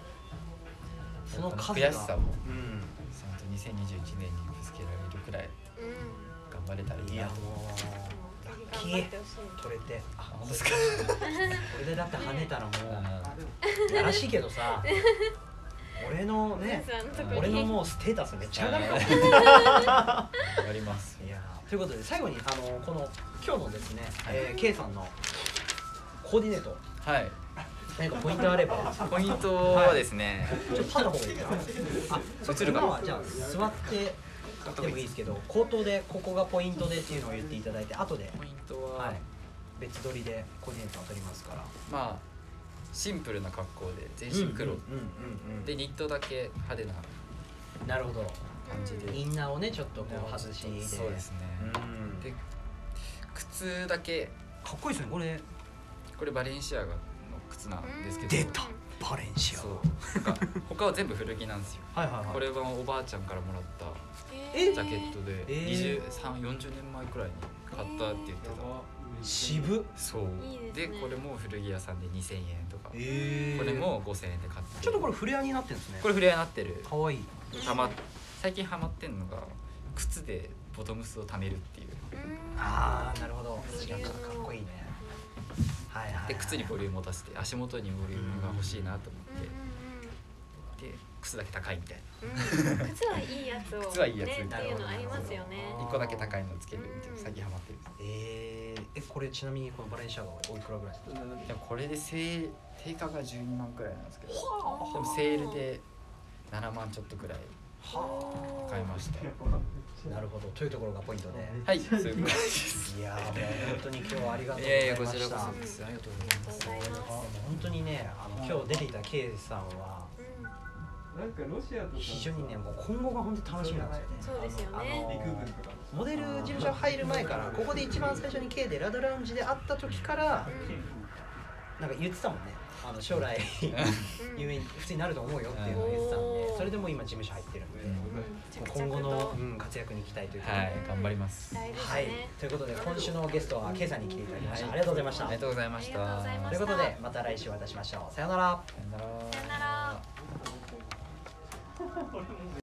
その数が。悔しさを。うん。ちゃんと2021年にぶつけられるくらいうん。頑張れたらいいな。といやもう。ラッキー。ぜひ頑張ってほしい。取れてあ本当ですか？これでだって跳ねたらもうやらしいけどさ 俺のね俺のもうステータスめっちゃ上がるかも。やります。いやーということで最後にあのこの今日のですね、はい。えー K さんのコーディネート。はい何かポイントあれば。ポイントはですね、ちょっと立った方がいいかな。あ映るか。今はじゃあ座ってでもいいですけど口頭でここがポイントでっていうのを言っていただいて後で、ポイントは、はい、別撮りでコーディネートを取りますから。まあシンプルな格好で全身黒、うんうんうんうんでニットだけ派手ななるほど。感じで、インナーをねちょっとこう外しで。そうですね、うん。で靴だけ。かっこいいですねこれ。これバレンシアガの靴なん。ですけど出た。バレンシア。そう。なんか他は全部古着なんですよ。はいはいはい。これはおばあちゃんからもらったえジャケットでえー。2340年前くらいに買ったって言ってた、渋っ。そう。いいですね。これも古着屋さんで2000円とか、えこれも5000円で買ってちょっとこれフレアになってるんですね。これフレアになってる。かわいい。たま最近ハマってんのが靴でボトムスを貯めるっていう。ああなるほど。なんかかっこいいねはいはいはい。で靴にボリュームを出して足元にボリュームが欲しいなと思って。で靴だけ高いみたいな。靴はいいやつを靴はいいやつねっていうのありますよね。1個だけ高いのをつけるみたいな最近ハマってるえー、えこれちなみにこのバレンシアガはおいくらぐらいですか？でもこれで定定価が12万くらいなんですけど。でもセールで7万ちょっとくらいは買いました。あなるほど。というところがポイントで。はい。そういう感じです。いやーもう本当に今日はありがとうごいやいやざいましたこちらこそです。ありがとうございます。本当にねあの今日出ていた K さんはうんなんかロシアとか非常にねもう今後が本当に楽しみなんですよね。そうですよあねの陸軍とかモデル事務所入る前からここで一番最初に K でラドラウンジで会った時からなんか言ってたもんねあの将来うん。有名に普通になると思うよっていうのを言ってたんでそれでもう今事務所入ってるんでもう今後の、うん、活躍に期待ということで、はい頑張ります。大事ですはい。ね、ということで今週のゲストは K さんに来ていただきました、はい。ありがとうございました。ありがとうございました。ありがとうございまということでまた来週お会いいたしましょう。さようならさよなら。さよなら